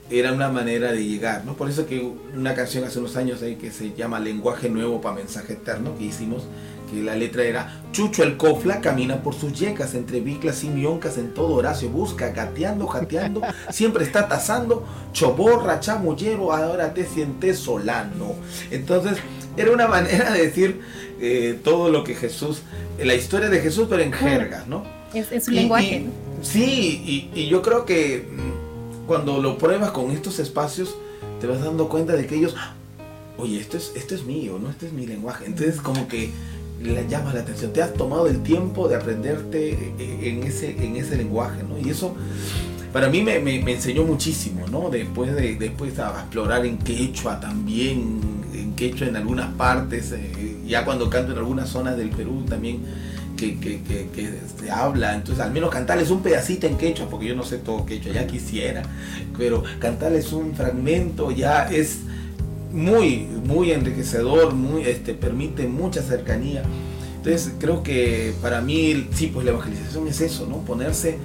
era una manera de llegar, ¿no? Por eso que una canción hace unos años ahí que se llama Lenguaje Nuevo para Mensaje Eterno, que hicimos, que la letra era Chucho el cofla camina por sus yecas, entre biclas y mioncas en todo Horacio busca, gateando, jateando, siempre está tasando, choborra, chamullero, ahora te sientes solano. Entonces, era una manera de decir eh, todo lo que Jesús, la historia de Jesús, pero en jergas, ¿no? Es, Y- lenguaje. Sí, y, y yo creo que mm, cuando lo pruebas con estos espacios, te vas dando cuenta de que ellos, "Ah, oye, esto es, esto es mío, ¿no? Este es mi lenguaje. Entonces como que le llama la atención. Te has tomado el tiempo de aprenderte eh, en ese, en ese lenguaje, ¿no? Y eso para mí me enseñó muchísimo, ¿no? Después de después a explorar en quechua también, en quechua en algunas partes, eh, ya cuando canto en algunas zonas del Perú también que, que, que, que se habla, entonces al menos cantarles un pedacito en quechua, porque yo no sé todo quechua, ya quisiera, pero cantarles un fragmento ya es muy, muy enriquecedor, muy, este, permite mucha cercanía. Entonces creo que para mí, sí, pues la evangelización es eso, ¿no? Ponerse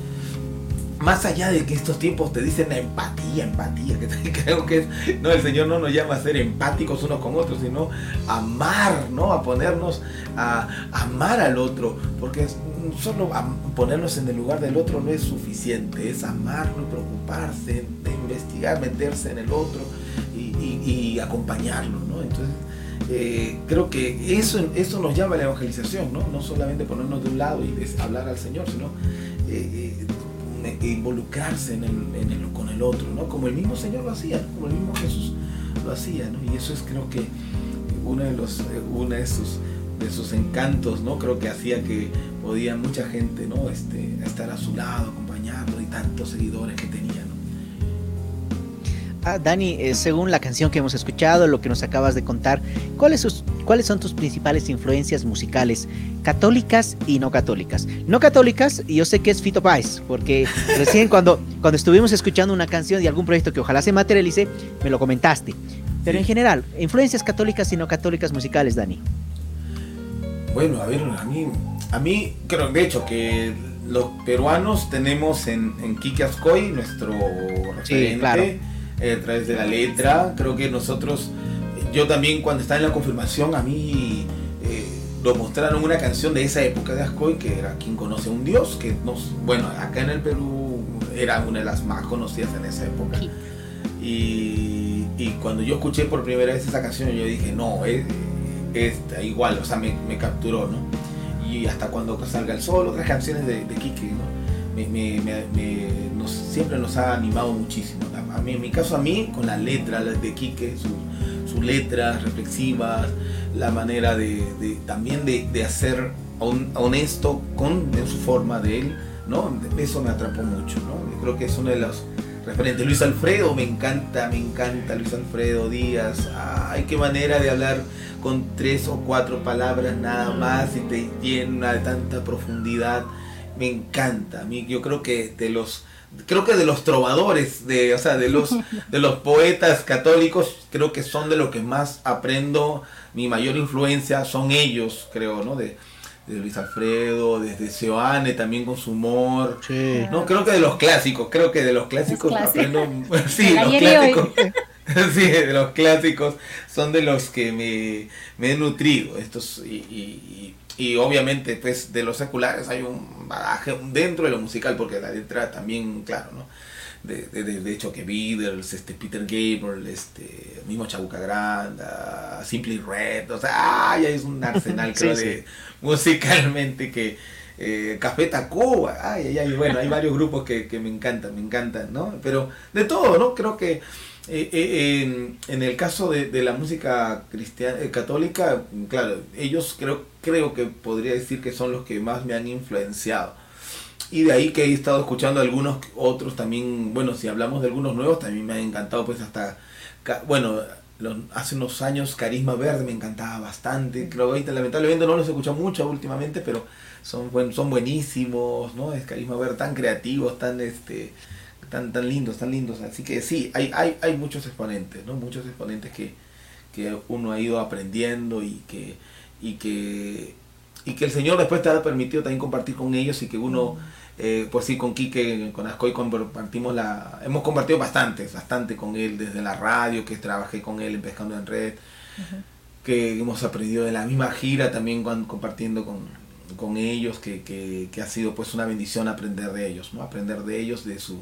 más allá de que estos tiempos te dicen la empatía, empatía, que creo que es, no, el Señor no nos llama a ser empáticos unos con otros, sino amar, ¿no? A ponernos a, amar al otro, porque solo ponernos en el lugar del otro no es suficiente, es amarlo, preocuparse, investigar, meterse en el otro y, y- acompañarlo, ¿no? Entonces, eh, creo que eso, eso nos llama a la evangelización, ¿no? No solamente ponernos de un lado y hablar al Señor, sino eh, eh, involucrarse en el- con el otro, ¿no? Como el mismo Señor lo hacía, como el mismo Jesús lo hacía, ¿no? Y eso es creo que uno de los, eh, uno de sus, de sus encantos, ¿no? Creo que hacía que podía mucha gente, ¿no? Este, estar a su lado, acompañarlo y tantos seguidores que tenía, ¿no? Ah, Dani, eh, según la canción que hemos escuchado, lo que nos acabas de contar, ¿cuáles, sus- ¿cuáles son tus principales influencias musicales, católicas y no católicas? No católicas, y yo sé que es Fito Páez, porque recién cuando, cuando estuvimos escuchando una canción de algún proyecto que ojalá se materialice, me lo comentaste. Pero en general, influencias católicas y no católicas musicales, Dani. Bueno, a ver, a mí, a mí creo de hecho que los peruanos tenemos en, en Kike Ascoy nuestro referente claro. Eh, a través de la letra. Creo que nosotros, yo también cuando estaba en la confirmación, a mí eh, nos mostraron una canción de esa época de Ascoy que era Quien conoce a un Dios, que nos, bueno, acá en el Perú era una de las más conocidas en esa época. Sí. Y, y cuando yo escuché por primera vez esa canción, yo dije, no, es, igual, o sea, me, me capturó, ¿no? y hasta cuando salga el sol, otras canciones de, de Quique, ¿no? Me, me, siempre nos ha animado muchísimo. A, mí, en mi caso, a mí, con la letra de Quique, sus, sus letras reflexivas, la manera de, también de, de, hacer honesto con su forma de él, ¿no? Eso me atrapó mucho, ¿no? Creo que es uno de los referentes. Luis Alfredo, me encanta, me encanta Luis Alfredo Díaz. Ay, qué manera de hablar con tres o cuatro palabras nada más y te una de tanta profundidad. Me encanta. A mí, yo creo que de los creo que de los trovadores, de, o sea, de los, de los poetas católicos, creo que son de lo que más aprendo, mi mayor influencia son ellos, creo, ¿no? De, de Luis Alfredo, desde Seoane también con su humor. Sí. No, creo que de los clásicos, creo que de los clásicos Los aprendo. Sí, los clásicos. Sí, de los clásicos son de los que me, me he nutrido. Estos, y, y, y, y obviamente, pues de los seculares hay un bagaje dentro de lo musical, porque la letra también, claro, ¿no? De, de, de, de hecho que Beatles, este Peter Gabriel, este mismo Chabuca Granda, Simply Red, o sea, ay, es un arsenal Sí, creo sí. de musicalmente que eh, Café Tacuba, ay, ay, ay, bueno, hay varios grupos que, que me encantan, me encantan, ¿no? Pero de todo, ¿no? Creo que eh, eh, en, en el caso de, de la música cristiana eh, católica, claro, ellos creo, creo que podría decir que son los que más me han influenciado. Y de ahí que he estado escuchando algunos otros también, bueno, si hablamos de algunos nuevos, también me ha encantado, pues hasta, bueno, los- hace unos años Carisma Verde me encantaba bastante, creo que ahorita lamentablemente no los escucho mucho últimamente, pero son, buen, son buenísimos, ¿no? Es Carisma Verde tan creativos, tan, este, tan, tan lindos, tan lindos, así que sí, hay, hay, hay muchos exponentes, ¿no? Muchos exponentes que, que uno ha ido aprendiendo y que, y que, y que el Señor después te ha permitido también compartir con ellos y que uno, eh, pues sí, con Quique, con Ascoy compartimos la, hemos compartido bastante, bastante con él desde la radio, que trabajé con él en Pescando en Red, que hemos aprendido de la misma gira también cuando, compartiendo con, con ellos, que, que, que ha sido pues una bendición aprender de ellos, ¿no? Aprender de ellos, de su,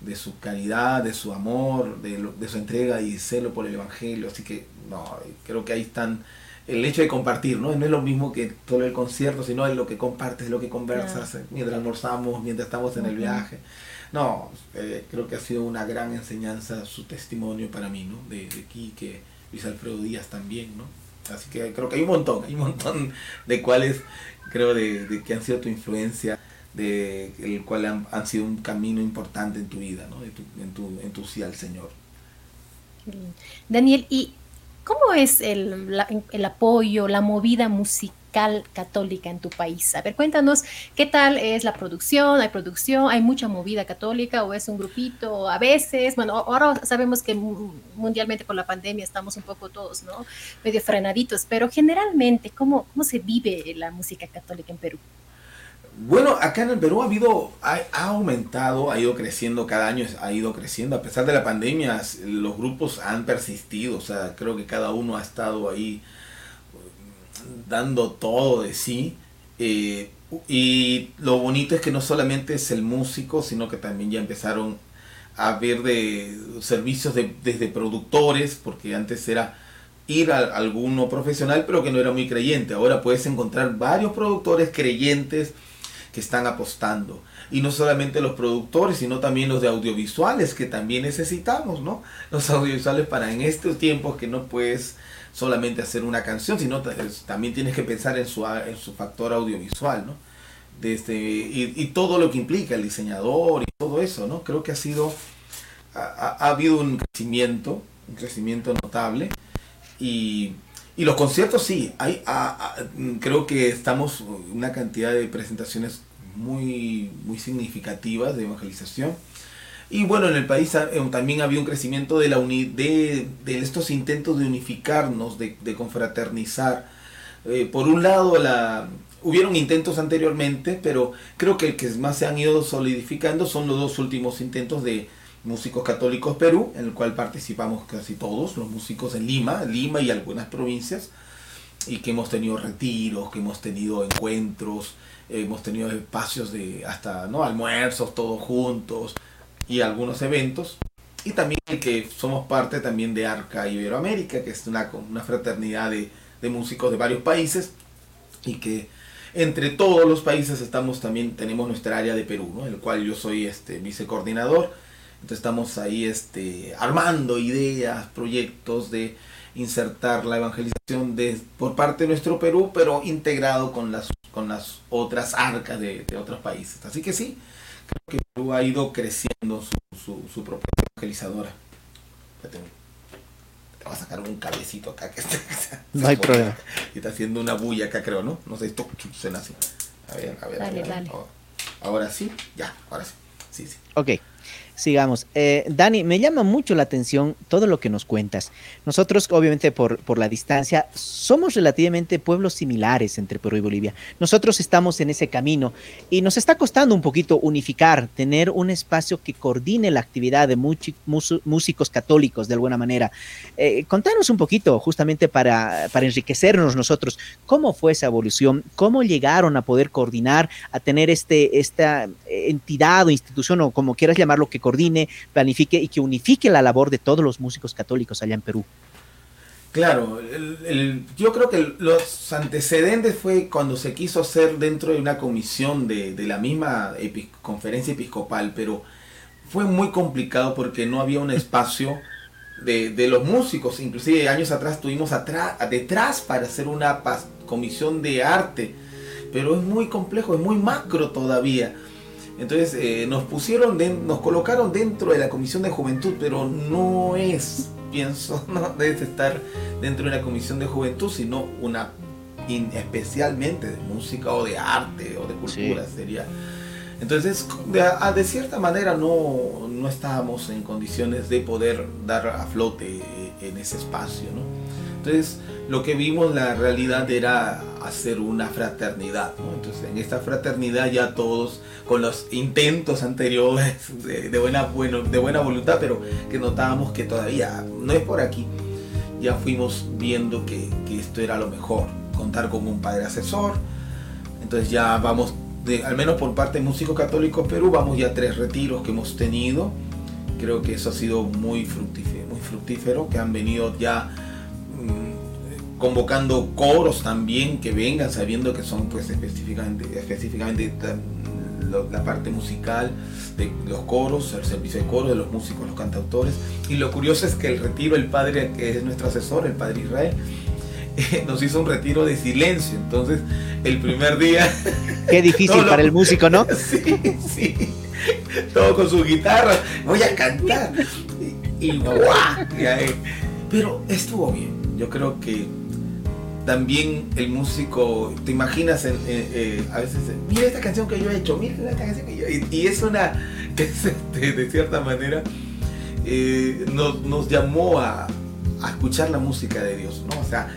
de su caridad, de su amor, de, lo- de su entrega y celo por el Evangelio. Así que, no, creo que ahí están el hecho de compartir, ¿no? No es lo mismo que todo el concierto, sino es lo que compartes, lo que conversas mientras almorzamos, mientras estamos en el viaje. No, eh, creo que ha sido una gran enseñanza su testimonio para mí, ¿no? De, de Quique, Luis Alfredo Díaz también, ¿no? Así que creo que hay un montón, hay un montón de cuales creo de, de que han sido tu influencia, de el cual han, han sido un camino importante en tu vida, ¿no? De tu, en, tu, en tu sí al Señor. Daniel, ¿y cómo es el, el apoyo, la movida musical católica en tu país? A ver, cuéntanos qué tal es la producción, hay producción, hay mucha movida católica o es un grupito a veces, bueno, ahora sabemos que mu- mundialmente por la pandemia estamos un poco todos, ¿no? Medio frenaditos, pero generalmente, ¿cómo, cómo se vive la música católica en Perú? Bueno, acá en el Perú ha habido, ha, ha aumentado, ha ido creciendo cada año, ha ido creciendo. A pesar de la pandemia, los grupos han persistido, o sea, creo que cada uno ha estado ahí dando todo de sí. eh, y lo bonito es que no solamente es el músico, sino que también ya empezaron a ver de servicios de, desde productores, porque antes era ir a alguno profesional, pero que no era muy creyente. Ahora puedes encontrar varios productores creyentes que están apostando. Y no solamente los productores, sino también los de audiovisuales, que también necesitamos, ¿no? Los audiovisuales para en estos tiempos que no puedes solamente hacer una canción, sino también tienes que pensar en su, en su factor audiovisual, ¿no? Desde, y, y todo lo que implica el diseñador y todo eso, ¿no? Creo que ha sido, ha, ha- ha habido un crecimiento, un crecimiento notable. Y, y los conciertos sí, hay, mm, creo que estamos una cantidad de presentaciones muy, muy significativas de evangelización. Y bueno, en el país eh, también había un crecimiento de, la uni- de, de estos intentos de unificarnos, de, confraternizar. Eh, por un lado, la, hubieron intentos anteriormente, pero creo que el que más se han ido solidificando son los dos últimos intentos de Músicos Católicos Perú, en el cual participamos casi todos, los músicos en Lima, Lima y algunas provincias, y que hemos tenido retiros, que hemos tenido encuentros, hemos tenido espacios de hasta no almuerzos todos juntos y algunos eventos. Y también el que somos parte también de Arca Iberoamérica, que es una, una fraternidad de, de músicos de varios países y que entre todos los países estamos también, tenemos nuestra área de Perú, ¿no? el cual yo soy este vicecoordinador. Entonces estamos ahí este, armando ideas, proyectos de insertar la evangelización de, por parte de nuestro Perú, pero integrado con las, con las otras arcas de, de otros países. Así que sí, creo que Perú ha ido creciendo su, su, su propia evangelizadora. Te voy a sacar un cabecito acá que está, No hay problema. y está haciendo una bulla acá, creo, ¿no? No sé, esto suena así. A ver, a ver. a Dale, ver. dale. Ahora- Ahora sí, ya, ahora sí. Sí, sí. Ok, sigamos. Eh, Dani, me llama mucho la atención todo lo que nos cuentas. Nosotros, obviamente, por, por la distancia, somos relativamente pueblos similares entre Perú y Bolivia. Nosotros estamos en ese camino y nos está costando un poquito unificar, tener un espacio que coordine la actividad de músicos católicos de alguna manera. Eh, contanos un poquito, justamente para, para enriquecernos nosotros, cómo fue esa evolución, cómo llegaron a poder coordinar, a tener este, esta entidad o institución o como quieras llamarlo, que coordine, planifique y que unifique la labor de todos los músicos católicos allá en Perú. Claro, yo creo que los antecedentes fue cuando se quiso hacer dentro de una comisión de, la misma conferencia episcopal, pero fue muy complicado porque no había un espacio de, los músicos. Inclusive años atrás tuvimos atrás, detrás para hacer una comisión de arte, pero es muy complejo, es muy macro todavía. Entonces eh, nos pusieron, den- nos colocaron dentro de la comisión de juventud, pero no es, pienso, no debe estar dentro de la comisión de juventud, sino una in- especialmente de música o de arte o de cultura Sí. sería. Entonces, de, a- de cierta manera no, no estábamos en condiciones de poder dar a flote en ese espacio, ¿no? Entonces, lo que vimos la realidad era hacer una fraternidad, ¿no? Entonces, en esta fraternidad ya todos, con los intentos anteriores de, buena, bueno, de buena voluntad, pero que notábamos que todavía no es por aquí, ya fuimos viendo que, que esto era lo mejor, contar con un padre asesor, entonces ya vamos, de, al menos por parte de Músico Católico Perú, vamos ya a tres retiros que hemos tenido. Creo que eso ha sido muy fructífero, muy fructífero que han venido ya mm, convocando coros también que vengan sabiendo que son pues específicamente, específicamente lo- la parte musical de los coros, el servicio de coros de los músicos, los cantautores. Y lo curioso es que el retiro, el padre que es nuestro asesor, el padre Israel, nos hizo un retiro de silencio. Entonces, el primer día Qué difícil para el músico, ¿no? Sí, sí. Todo con su guitarra. Voy a cantar. Y, y ¡guau! Y ahí. Pero estuvo bien. Yo creo que también el músico, te imaginas en- en- eh, a veces, eh, mira esta canción que yo he hecho, mira esta canción que yo he Y, es una, es, este, de cierta manera, eh, nos, nos llamó a, a escuchar la música de Dios, ¿no? O sea,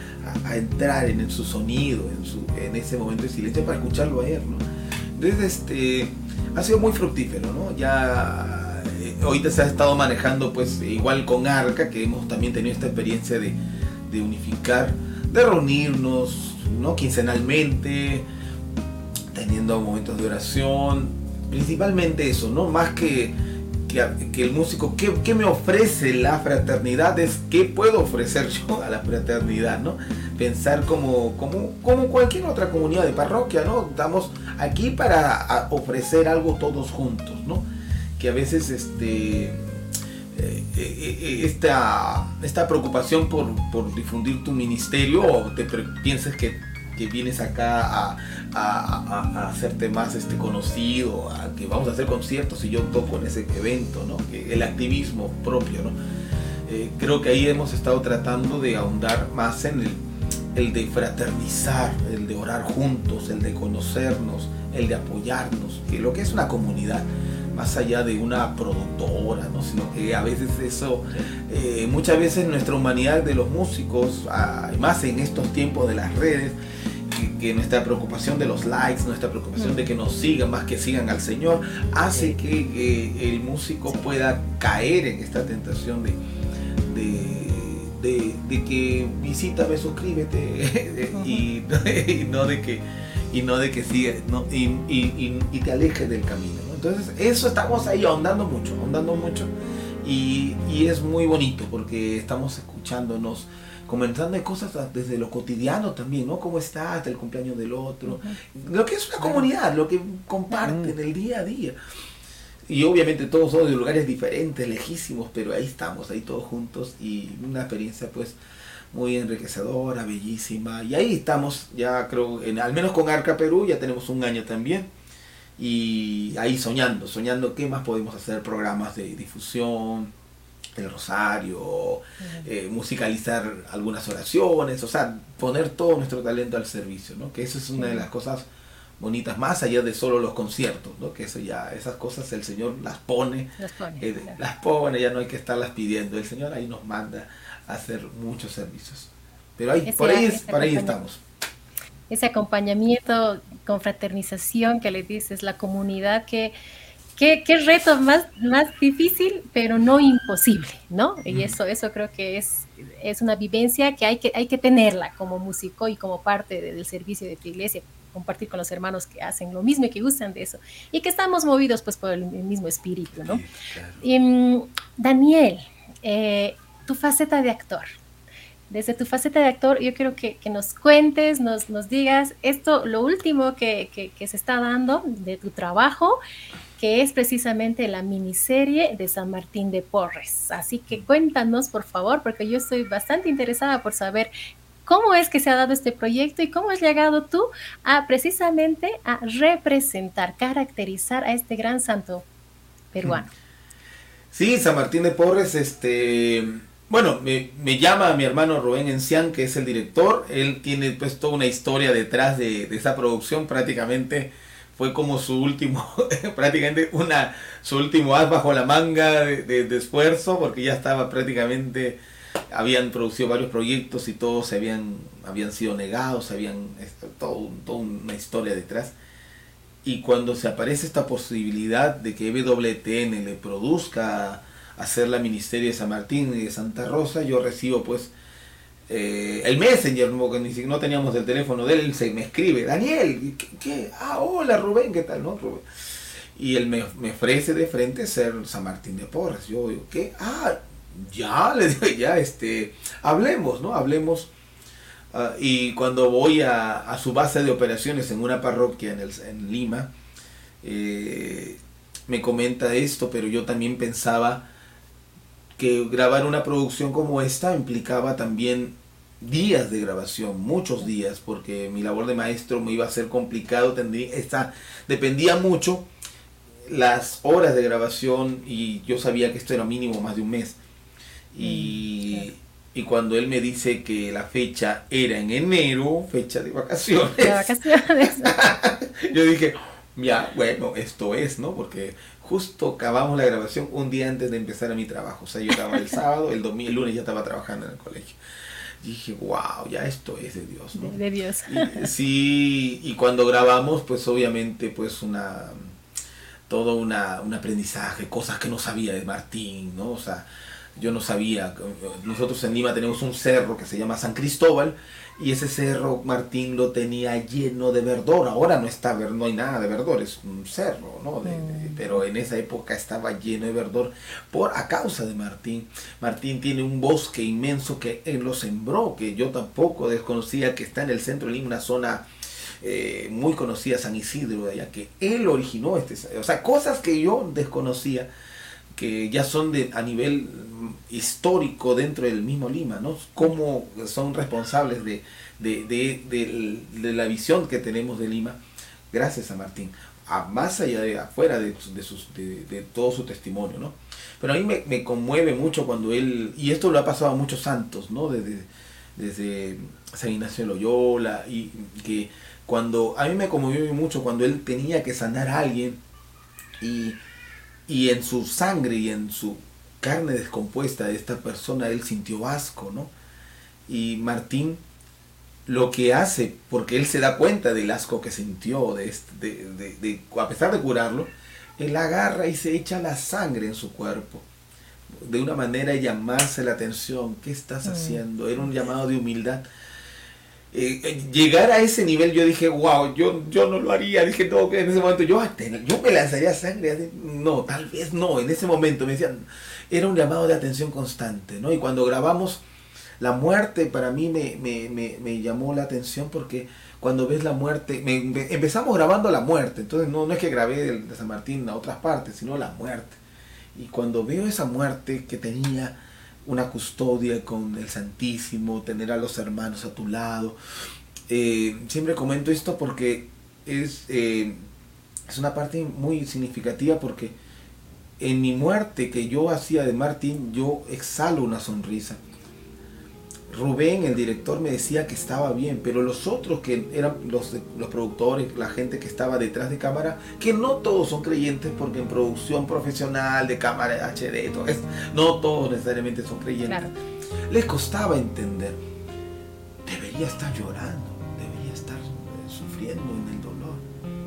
a, entrar en, su sonido, en, su, en ese momento de silencio para escucharlo a él, ¿no? Entonces, este, ha sido muy fructífero, ¿no? Ya eh, ahorita se ha estado manejando, pues, igual con Arca, que hemos también tenido esta experiencia de, de unificar, de reunirnos, ¿no? Quincenalmente, teniendo momentos de oración, principalmente eso, ¿no? Más que, que, el músico, ¿qué, qué me ofrece la fraternidad? Es qué puedo ofrecer yo a la fraternidad, ¿no? Pensar como, como, como cualquier otra comunidad de parroquia, ¿no? Estamos aquí para ofrecer algo todos juntos, ¿no? Que a veces este, esta, esta preocupación por, por difundir tu ministerio o te piensas que, que vienes acá a, a- hacerte más este, conocido, a que vamos a hacer conciertos y yo toco en ese evento, ¿no? El activismo propio, ¿no? Eh, creo que ahí hemos estado tratando de ahondar más en el, el de fraternizar, el de orar juntos, el de conocernos, el de apoyarnos, que lo que es una comunidad, más allá de una productora, ¿no? sino que a veces eso, eh, muchas veces nuestra humanidad de los músicos, ah, más en estos tiempos de las redes, que, que nuestra preocupación de los likes, nuestra preocupación de que nos sigan más que sigan al Señor, hace que eh, el músico pueda caer en esta tentación de, de, de- de que visítame, suscríbete y, y no de que y no de que siga no, y, y- y- y te alejes del camino. Entonces eso estamos ahí ahondando mucho, ahondando mucho y, y es muy bonito porque estamos escuchándonos comentando de cosas desde lo cotidiano también, ¿no? ¿Cómo estás? El cumpleaños del otro. Lo que es una comunidad, lo que comparten el día a día. Y obviamente todos son de lugares diferentes, lejísimos, pero ahí estamos, ahí todos juntos y una experiencia pues muy enriquecedora, bellísima. Y ahí estamos, ya creo, en, al menos con Arca Perú, ya tenemos un año también. Y ahí soñando, soñando qué más podemos hacer, programas de difusión, el rosario, eh, musicalizar algunas oraciones, o sea, poner todo nuestro talento al servicio, ¿no? Que eso es una de las cosas bonitas, más allá de solo los conciertos, ¿no? Que eso ya, esas cosas el Señor las pone, las pone, eh, las pone, ya no hay que estarlas pidiendo, el Señor ahí nos manda a hacer muchos servicios. Pero ahí, por ahí, por ahí estamos. Ese acompañamiento, confraternización que le dices, la comunidad que Qué, qué, reto más, más difícil, pero no imposible, ¿no? Y eso, eso creo que es, es una vivencia que hay, que hay que tenerla como músico y como parte del servicio de tu iglesia, compartir con los hermanos que hacen lo mismo y que gustan de eso, y que estamos movidos pues por el, mismo espíritu, ¿no? y, mm, Daniel, eh, tu faceta de actor, desde tu faceta de actor, yo quiero que, que nos cuentes, nos, nos, digas esto, lo último que, que, que, se está dando de tu trabajo que es precisamente la miniserie de San Martín de Porres. Así que cuéntanos, por favor, porque yo estoy bastante interesada por saber cómo es que se ha dado este proyecto y cómo has llegado tú a precisamente a representar, caracterizar a este gran santo peruano. Sí, San Martín de Porres, este, bueno, me, me llama mi hermano Rubén Encián, que es el director. Él tiene pues toda una historia detrás de, de esa producción, prácticamente fue como su último, prácticamente una, su último as bajo la manga de, esfuerzo, porque ya estaba prácticamente, habían producido varios proyectos y todos se habían, habían sido negados, habían todo, toda una historia detrás. Y cuando se aparece esta posibilidad de que EWTN le produzca hacer la Ministerio de San Martín y de Santa Rosa, yo recibo pues eh, el Messenger, siquiera no teníamos el teléfono de él, se me escribe, Daniel, ¿qué? Ah, hola Rubén, ¿qué tal? ¿No? Y él me, ofrece de frente ser San Martín de Porres. Yo digo, ¿qué? Ah, ya, le digo, ya, este, hablemos, ¿no? Hablemos. Ah, y cuando voy a, su base de operaciones en una parroquia en, el, Lima, eh, me comenta esto, pero yo también pensaba que grabar una producción como esta implicaba también días de grabación, muchos días, porque mi labor de maestro me iba a ser complicado, tendría, esta, dependía mucho las horas de grabación y yo sabía que esto era mínimo más de un mes. Y, mm, y cuando él me dice que la fecha era en enero, fecha de vacaciones, de vacaciones. yo dije, ya, bueno, esto es, ¿no? Porque justo acabamos la grabación un día antes de empezar a mi trabajo. O sea, yo estaba el sábado, el domingo, el lunes ya estaba trabajando en el colegio. Y dije, wow, ya esto es de Dios, ¿no? De Dios. sí, y cuando grabamos, pues obviamente, pues una todo una, un aprendizaje, cosas que no sabía de Martín, ¿no? O sea, yo no sabía, nosotros en Lima tenemos un cerro que se llama San Cristóbal, y ese cerro Martín lo tenía lleno de verdor. Ahora no está, no hay nada de verdor, es un cerro, ¿no? Mm. pero en esa época estaba lleno de verdor por a causa de Martín. Martín tiene un bosque inmenso que él lo sembró, que yo tampoco desconocía que está en el centro de Lima, una zona eh, muy conocida, San Isidro, de allá, que él originó este, o sea, cosas que yo desconocía que ya son de, a nivel histórico dentro del mismo Lima, ¿no? Cómo son responsables de, la visión que tenemos de Lima, gracias a Martín, a, más allá de afuera de, sus, de, todo su testimonio, ¿no? Pero a mí me, conmueve mucho cuando él, y esto lo ha pasado a muchos santos, ¿no? Desde, desde San Ignacio de Loyola, y que cuando, a mí me conmovió mucho cuando él tenía que sanar a alguien, y, y en su sangre y en su carne descompuesta de esta persona, él sintió asco, ¿no? Y Martín lo que hace, porque él se da cuenta del asco que sintió, de, de, a pesar de curarlo, él agarra y se echa la sangre en su cuerpo. De una manera llamarse la atención, ¿qué estás mm. haciendo? Era un llamado de humildad. Eh, eh, llegar a ese nivel, yo dije, wow, yo, yo no lo haría. Dije, no, en ese momento yo, yo me lanzaría sangre. No, tal vez no. En ese momento me decían, era un llamado de atención constante, ¿no? Y cuando grabamos La muerte para mí me, me, me, llamó la atención porque cuando ves la muerte, empezamos grabando la muerte, entonces no, no es que grabé de, de San Martín a otras partes, sino la muerte. Y cuando veo esa muerte que tenía una custodia con el Santísimo, tener a los hermanos a tu lado, eh, siempre comento esto porque es, eh, es una parte muy significativa porque en mi muerte que yo hacía de Martín, yo exhalo una sonrisa. Rubén, el director, me decía que estaba bien, pero los otros que eran los, los productores, la gente que estaba detrás de cámara, que no todos son creyentes porque en producción profesional de cámara HD, todo no todos necesariamente son creyentes, les costaba entender. Debería estar llorando, debería estar sufriendo en el dolor.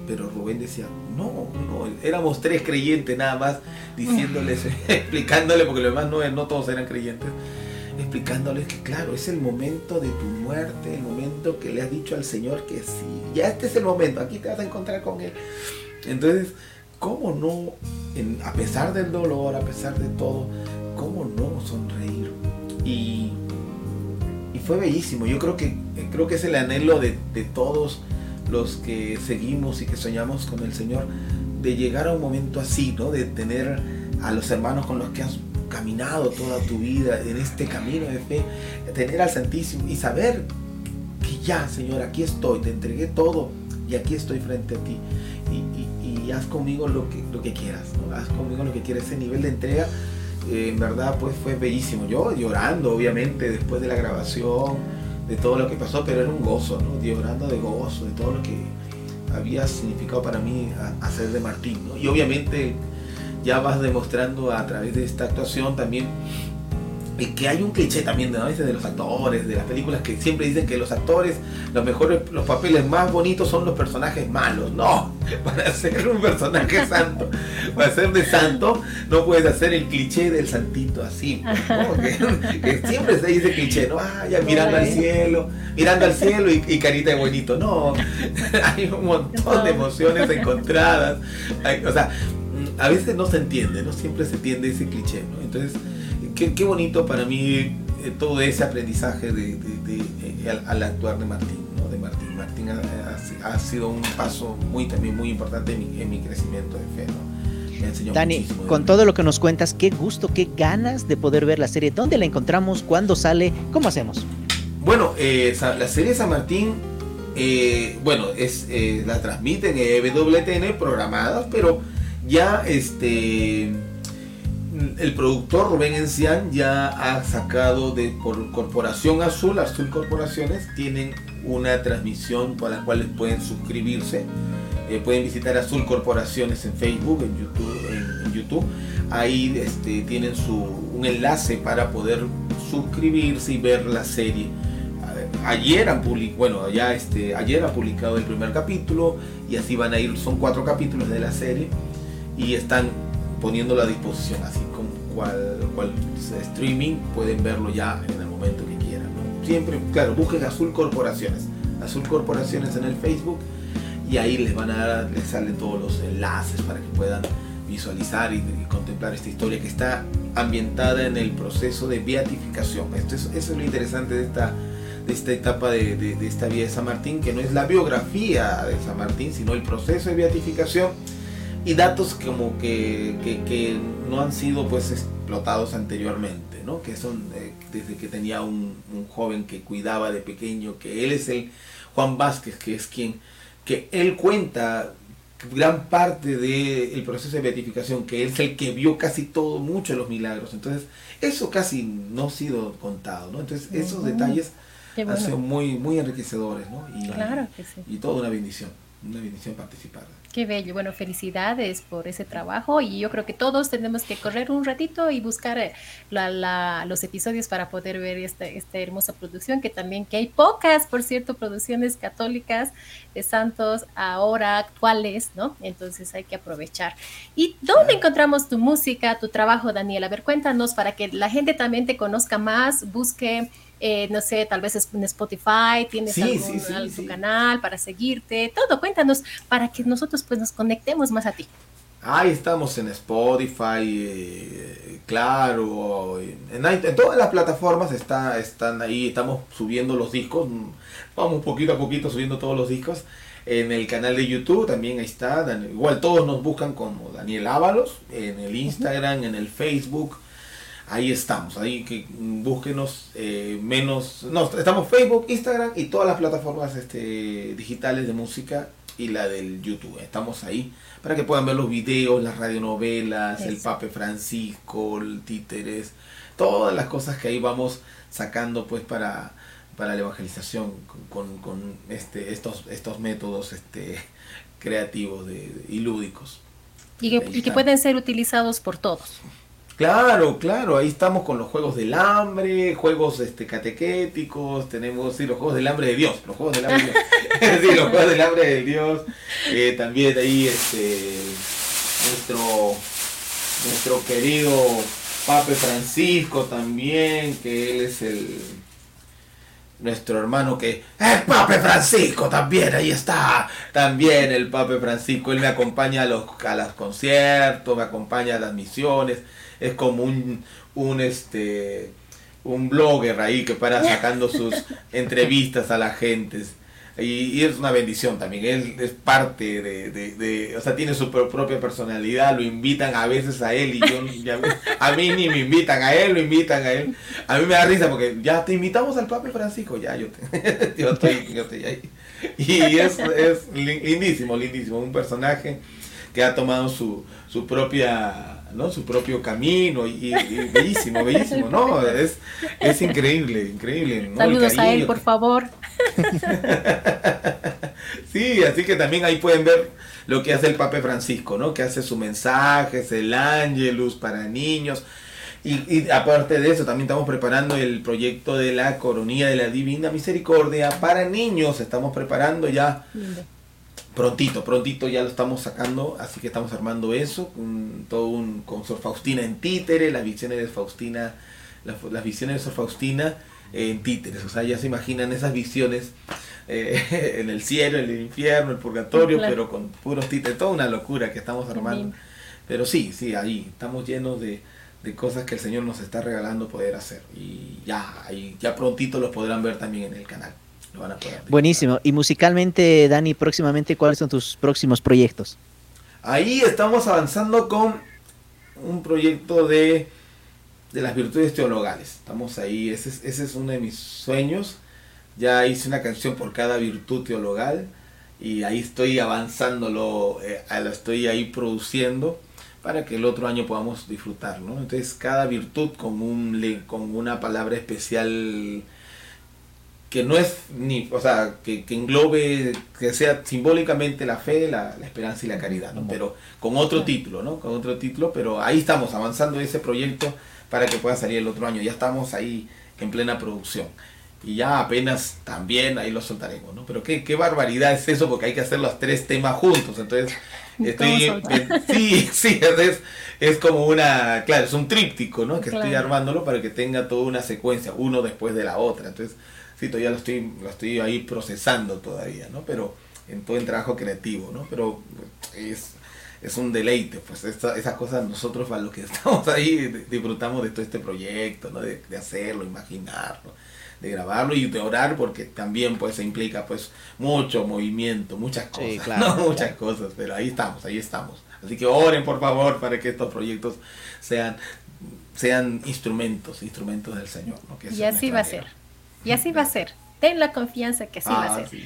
Pero Rubén decía, no, no, éramos tres creyentes nada más, diciéndoles, explicándole, porque los demás no, no todos eran creyentes explicándoles que claro, es el momento de tu muerte, el momento que le has dicho al Señor que sí, ya este es el momento, aquí te vas a encontrar con Él. Entonces, ¿cómo no, a pesar del dolor, a pesar de todo, cómo no sonreír? Y, y fue bellísimo, yo creo que, creo que es el anhelo de, de todos los que seguimos y que soñamos con el Señor, de llegar a un momento así, ¿no? De tener a los hermanos con los que has caminado toda tu vida en este camino de fe, tener al Santísimo y saber que ya, Señor, aquí estoy, te entregué todo y aquí estoy frente a ti. Y, haz conmigo lo que, lo que quieras, haz conmigo lo que quieras. Ese nivel de entrega, eh, en verdad, pues fue bellísimo. Yo llorando, obviamente, después de la grabación, de todo lo que pasó, pero era un gozo, ¿no? Llorando de gozo, de todo lo que había significado para mí hacer de Martín, Y obviamente ya vas demostrando a través de esta actuación también que hay un cliché también ¿no? de los actores, de las películas que siempre dicen que los actores, los mejores, los papeles más bonitos son los personajes malos. No, para ser un personaje santo, para ser de santo, no puedes hacer el cliché del santito así. Que, siempre se dice cliché, ¿no? Ah, ya mirando al cielo, mirando al cielo y, carita de bonito. No, hay un montón de emociones encontradas. o sea, a veces no se entiende, no siempre se entiende ese cliché, ¿no? Entonces, qué, qué bonito para mí eh, todo ese aprendizaje de, de, eh, al, actuar de Martín, ¿no? De Martín. Martín ha, ha, sido un paso muy también muy importante en mi, en mi crecimiento de fe, ¿no? Dani, con todo lo que nos cuentas, qué gusto, qué ganas de poder ver la serie. ¿Dónde la encontramos? ¿Cuándo sale? ¿Cómo hacemos? Bueno, eh, la serie San Martín, eh, bueno, es, eh, la transmiten en WTN programadas, pero ya este el productor Rubén Encián ya ha sacado de por Corporación Azul, Azul Corporaciones, tienen una transmisión para la cual pueden suscribirse. Eh, pueden visitar Azul Corporaciones en Facebook, en YouTube, en, YouTube. Ahí este, tienen su, un enlace para poder suscribirse y ver la serie. Ayer han publicado, bueno, ya este, ayer ha publicado el primer capítulo y así van a ir, son cuatro capítulos de la serie y están poniéndolo a disposición, así como cual, cual streaming pueden verlo ya en el momento que quieran. Siempre, claro, busquen Azul Corporaciones, Azul Corporaciones en el Facebook y ahí les van a dar, les salen todos los enlaces para que puedan visualizar y, contemplar esta historia que está ambientada en el proceso de beatificación. Esto es, eso es lo interesante de esta, de esta etapa de, de esta vida de San Martín, que no es la biografía de San Martín, sino el proceso de beatificación y datos como que, que, no han sido pues explotados anteriormente, ¿no? que son eh, desde que tenía un, un, joven que cuidaba de pequeño, que él es el Juan Vázquez, que es quien, que él cuenta gran parte del proceso de beatificación, que él es el que vio casi todo, mucho de los milagros. Entonces, eso casi no ha sido contado, ¿no? Entonces, esos detalles han sido muy, muy enriquecedores, ¿no? Y, claro que sí. y toda una bendición, una bendición participar. Qué bello. Bueno, felicidades por ese trabajo y yo creo que todos tenemos que correr un ratito y buscar eh, los episodios para poder ver esta, esta hermosa producción, que también que hay pocas, por cierto, producciones católicas de santos ahora actuales, ¿no? Entonces hay que aprovechar. ¿Y dónde encontramos tu música, tu trabajo, Daniel? A ver, cuéntanos para que la gente también te conozca más, busque eh, no sé, tal vez en Spotify, tienes algún, canal para seguirte, todo, cuéntanos para que nosotros pues nos conectemos más a ti. Ahí estamos en Spotify, eh, claro, en, en, todas las plataformas está, están ahí, estamos subiendo los discos, vamos poquito a poquito subiendo todos los discos. En el canal de YouTube también ahí está, igual todos nos buscan como Daniel Ábalos, en el Instagram, en el Facebook, ahí estamos, ahí que búsquenos eh, menos, no, estamos Facebook, Instagram y todas las plataformas este, digitales de música y la del YouTube, estamos ahí para que puedan ver los videos, las radionovelas, el Pape Francisco, el Títeres, todas las cosas que ahí vamos sacando pues para, para la evangelización con, con este, estos, estos métodos este, creativos de, y lúdicos. Y que, y que pueden ser utilizados por todos. Claro, claro, ahí estamos con los juegos del hambre, juegos este catequéticos, tenemos sí, los juegos del hambre de Dios, los juegos del hambre de Dios. los juegos del hambre de Dios. Eh, también ahí este nuestro nuestro querido Pape Francisco también, que él es el nuestro hermano que el Pape Francisco también ahí está también el Pape Francisco él me acompaña a los a los conciertos me acompaña a las misiones es como un, un este un blogger ahí que para sacando sus entrevistas a la gente. Y, es una bendición también, él es parte de, de, o sea, tiene su propia personalidad, lo invitan a veces a él y yo, a mí ni me invitan a él, lo invitan a él. A mí me da risa porque ya te invitamos al Papa Francisco, ya yo, yo, estoy, yo estoy ahí. Y es, es lindísimo, lindísimo, un personaje que ha tomado su, su propia ¿no? su propio camino y, bellísimo, bellísimo, ¿no? Es, es increíble, increíble. Saludos a él, por favor. sí, así que también ahí pueden ver lo que hace el Papa Francisco, ¿no? Que hace sus mensajes, el Ángelus para niños. Y, aparte de eso, también estamos preparando el proyecto de la Coronía de la Divina Misericordia para niños. Estamos preparando ya prontito, prontito ya lo estamos sacando, así que estamos armando eso, todo un con Sor Faustina en títere, las visiones de Faustina, las, visiones de Sor Faustina en títeres, o sea, ya se imaginan esas visiones eh, en el cielo, en el infierno, el purgatorio, pero con puros títeres, toda una locura que estamos armando. Pero sí, sí, ahí estamos llenos de, de cosas que el Señor nos está regalando poder hacer y ya, ahí, ya prontito los podrán ver también en el canal. Buenísimo. Y musicalmente, Dani, próximamente, ¿cuáles son tus próximos proyectos? Ahí estamos avanzando con un proyecto de, de las virtudes teologales. Estamos ahí, ese es, ese es uno de mis sueños. Ya hice una canción por cada virtud teologal y ahí estoy avanzándolo, eh, lo estoy ahí produciendo para que el otro año podamos disfrutarlo. Entonces cada virtud con, un, con una palabra especial que no es ni, o sea, que, englobe, que sea simbólicamente la fe, la, esperanza y la caridad, ¿no? Pero con otro título, ¿no? Con otro título, pero ahí estamos avanzando ese proyecto para que pueda salir el otro año. Ya estamos ahí en plena producción. Y ya apenas también ahí lo soltaremos, ¿no? Pero qué, qué barbaridad es eso, porque hay que hacer los tres temas juntos. Entonces, estoy, sí, sí, es, es como una, claro, es un tríptico, ¿no? Que estoy armándolo para que tenga toda una secuencia, uno después de la otra. Entonces, sí, todavía lo estoy, lo estoy ahí procesando todavía, ¿no? Pero en todo el trabajo creativo, ¿no? Pero es, es un deleite, pues esas cosas nosotros para los que estamos ahí disfrutamos de todo este proyecto, ¿no? De, hacerlo, imaginarlo, de grabarlo y de orar porque también pues se implica pues mucho movimiento, muchas cosas, ¿no? muchas cosas, pero ahí estamos, ahí estamos. Así que oren por favor para que estos proyectos sean sean instrumentos, instrumentos del Señor. ¿no? y así va a ser. Y así va a ser. Ten la confianza que así va a ah, ser.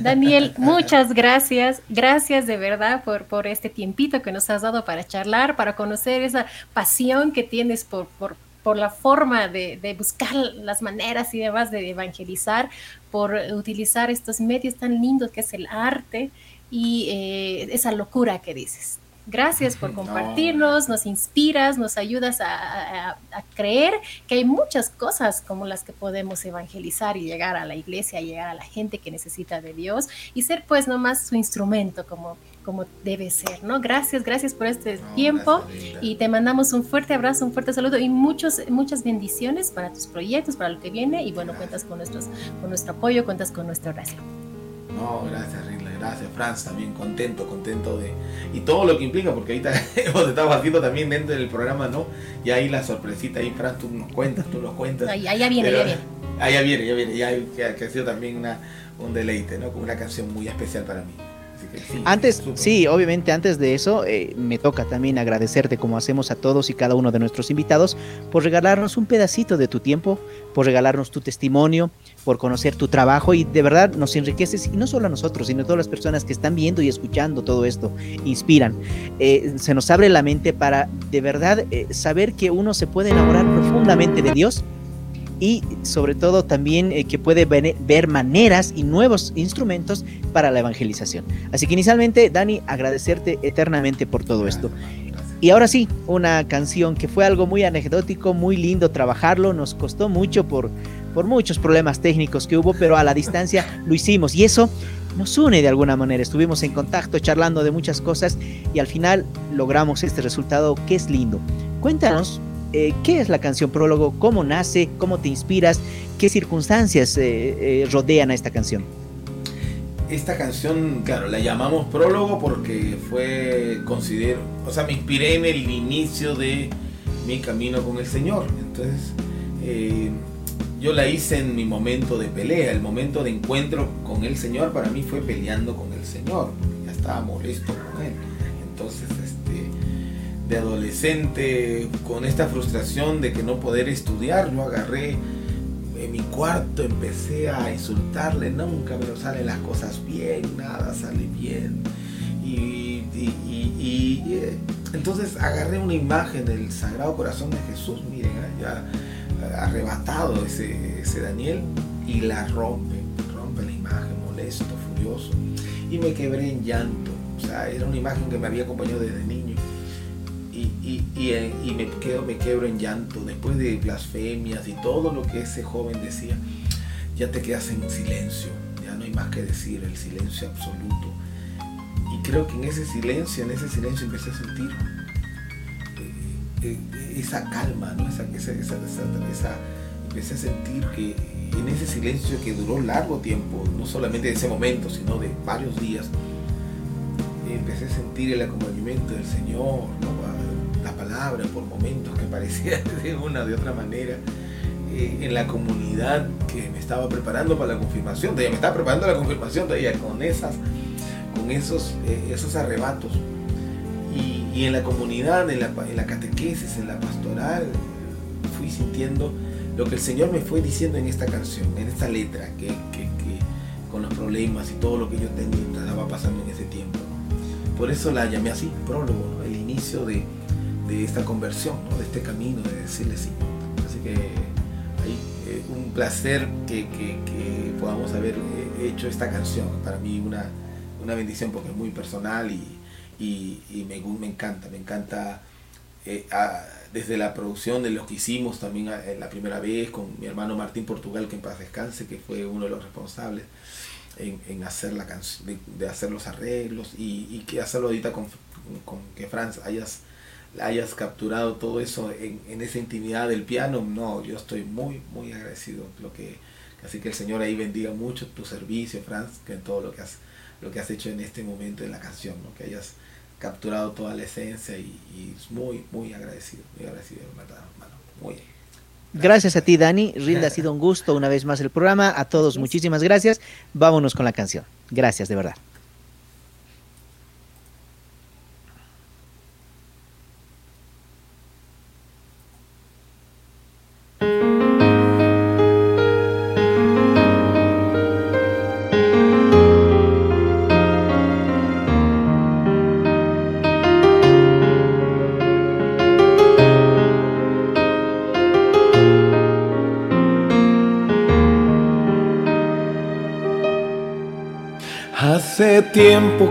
Daniel, muchas gracias. Gracias de verdad por, por este tiempito que nos has dado para charlar, para conocer esa pasión que tienes por, por, por la forma de, de, buscar las maneras y demás de evangelizar, por utilizar estos medios tan lindos que es el arte y eh, esa locura que dices. Gracias por compartirnos, nos inspiras, nos ayudas a, creer que hay muchas cosas como las que podemos evangelizar y llegar a la iglesia, llegar a la gente que necesita de Dios y ser pues nomás su instrumento como, como debe ser, ¿no? Gracias, gracias por este tiempo y te mandamos un fuerte abrazo, un fuerte saludo y muchos, muchas bendiciones para tus proyectos, para lo que viene y bueno, cuentas con, nuestros, con nuestro apoyo, cuentas con nuestra oración. No, gracias, Rila gracias Franz, también contento, contento de... Y todo lo que implica, porque ahorita hemos estado haciendo también dentro del programa, ¿no? Y ahí la sorpresita, ahí Franz, tú nos cuentas, tú nos cuentas. Ahí, ya viene, ya viene. Ahí ya viene, ya viene, ya que, ha sido también una, un deleite, ¿no? Como una canción muy especial para mí antes, sí, obviamente antes de eso, eh, me toca también agradecerte como hacemos a todos y cada uno de nuestros invitados por regalarnos un pedacito de tu tiempo, por regalarnos tu testimonio, por conocer tu trabajo y de verdad nos enriqueces y no solo a nosotros, sino a todas las personas que están viendo y escuchando todo esto, inspiran. Eh, se nos abre la mente para de verdad eh, saber que uno se puede enamorar profundamente de Dios y sobre todo también eh, que puede ver, maneras y nuevos instrumentos para la evangelización. Así que inicialmente, Dani, agradecerte eternamente por todo esto. Y ahora sí, una canción que fue algo muy anecdótico, muy lindo trabajarlo, nos costó mucho por, por muchos problemas técnicos que hubo, pero a la distancia lo hicimos y eso nos une de alguna manera. Estuvimos en contacto, charlando de muchas cosas y al final logramos este resultado que es lindo. Cuéntanos eh, ¿qué es la canción Prólogo? ¿Cómo nace? ¿Cómo te inspiras? ¿Qué circunstancias eh, eh, rodean a esta canción? Esta canción, claro, la llamamos Prólogo porque fue, considero, o sea, me inspiré en el inicio de mi camino con el Señor. Entonces, yo la hice en mi momento de pelea, el momento de encuentro con el Señor para mí fue peleando con el Señor, ya estaba molesto con Él. Entonces, de adolescente con esta frustración de que no poder estudiar, yo agarré en mi cuarto, empecé a insultarle, nunca me salen las cosas bien, nada sale bien. Y, eh, entonces agarré una imagen del Sagrado Corazón de Jesús, miren, ¿eh? ya arrebatado ese, ese Daniel, y la rompe, rompe la imagen, molesto, furioso, y me quebré en llanto. O sea, era una imagen que me había acompañado desde niño y, me, quedo, me quebro en llanto después de blasfemias y todo lo que ese joven decía. Ya te quedas en silencio, ya no hay más que decir, el silencio absoluto. Y creo que en ese silencio, en ese silencio empecé a sentir eh, eh, esa calma, ¿no? esa, esa, esa, empecé a sentir que en ese silencio que duró largo tiempo, no solamente de ese momento, sino de varios días, empecé a sentir el acompañamiento del Señor, la por momentos que parecía de una de otra manera. Eh, en la comunidad que me estaba preparando para la confirmación, de me estaba preparando la confirmación ella con esas, con esos, eh, esos arrebatos. Y, en la comunidad, en la, en la catequesis, en la pastoral, fui sintiendo lo que el Señor me fue diciendo en esta canción, en esta letra, que, que, que con los problemas y todo lo que yo tenía, estaba pasando en ese tiempo. Por eso la llamé así, prólogo, el inicio de, esta conversión, de este camino, de decirle sí. Así que ahí, eh, un placer que, podamos haber eh, hecho esta canción. Para mí una, una bendición porque es muy personal y, me, me, encanta, me encanta eh, desde la producción de los que hicimos también la primera vez con mi hermano Martín Portugal, que en paz descanse, que fue uno de los responsables en, hacer la canción, de, hacer los arreglos y, que hacerlo ahorita con, que Franz hayas, hayas capturado todo eso en, esa intimidad del piano, no, yo estoy muy, muy agradecido. Lo que, así que el Señor ahí bendiga mucho tu servicio, Franz, que en todo lo que has, lo que has hecho en este momento en la canción, ¿no? que hayas capturado toda la esencia y, y muy, muy agradecido, muy agradecido, hermano, muy Gracias a ti, Dani. Rilda, ha sido un gusto una vez más el programa. A todos, muchísimas gracias. Vámonos con la canción. Gracias, de verdad.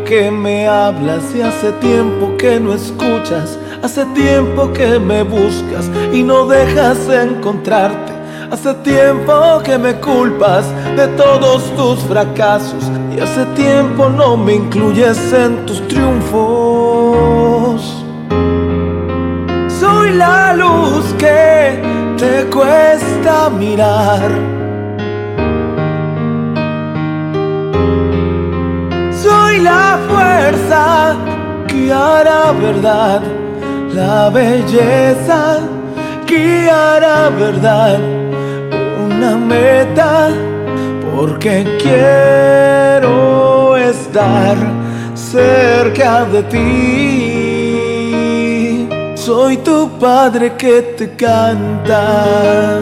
Que me hablas y hace tiempo que no escuchas. Hace tiempo que me buscas y no dejas encontrarte. Hace tiempo que me culpas de todos tus fracasos y hace tiempo no me incluyes en tus triunfos. Soy la luz que te cuesta mirar guiará verdad, la belleza guiará verdad, una meta, porque quiero estar cerca de ti. Soy tu padre que te canta.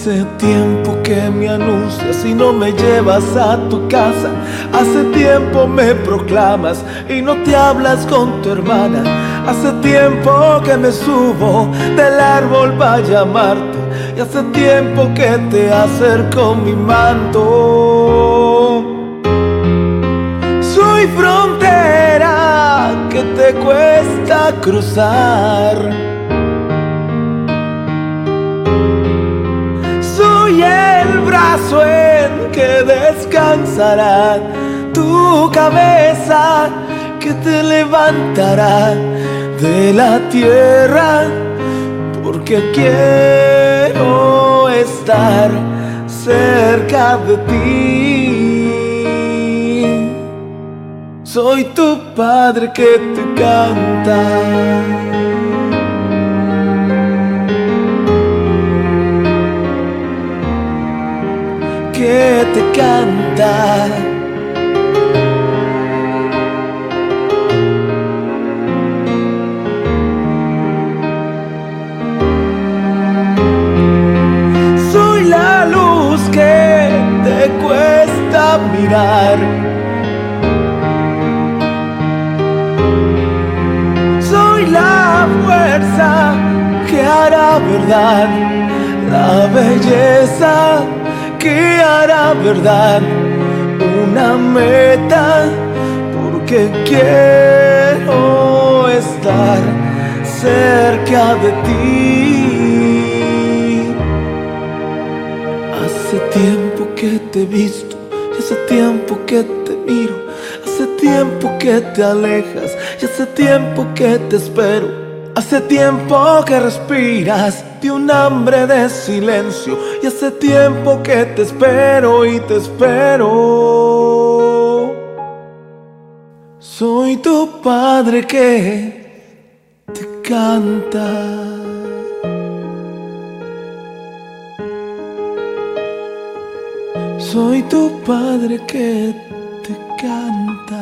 Hace tiempo que me anuncias y no me llevas a tu casa. Hace tiempo me proclamas y no te hablas con tu hermana. Hace tiempo que me subo del árbol para llamarte. Y hace tiempo que te acerco mi manto. Soy frontera que te cuesta cruzar. Que descansará tu cabeza que te levantará de la tierra porque quiero estar cerca de ti. Soy tu padre que te canta. Que te canta. Soy la luz que te cuesta mirar. Soy la fuerza que hará verdad, la belleza que hará verdad una meta porque quiero estar cerca de ti. Hace tiempo que te he visto, hace tiempo que te miro, hace tiempo que te alejas, y hace tiempo que te espero. Hace tiempo que respiras de un hambre de silencio y hace tiempo que te espero y te espero. Soy tu padre que te canta. Soy tu padre que te canta.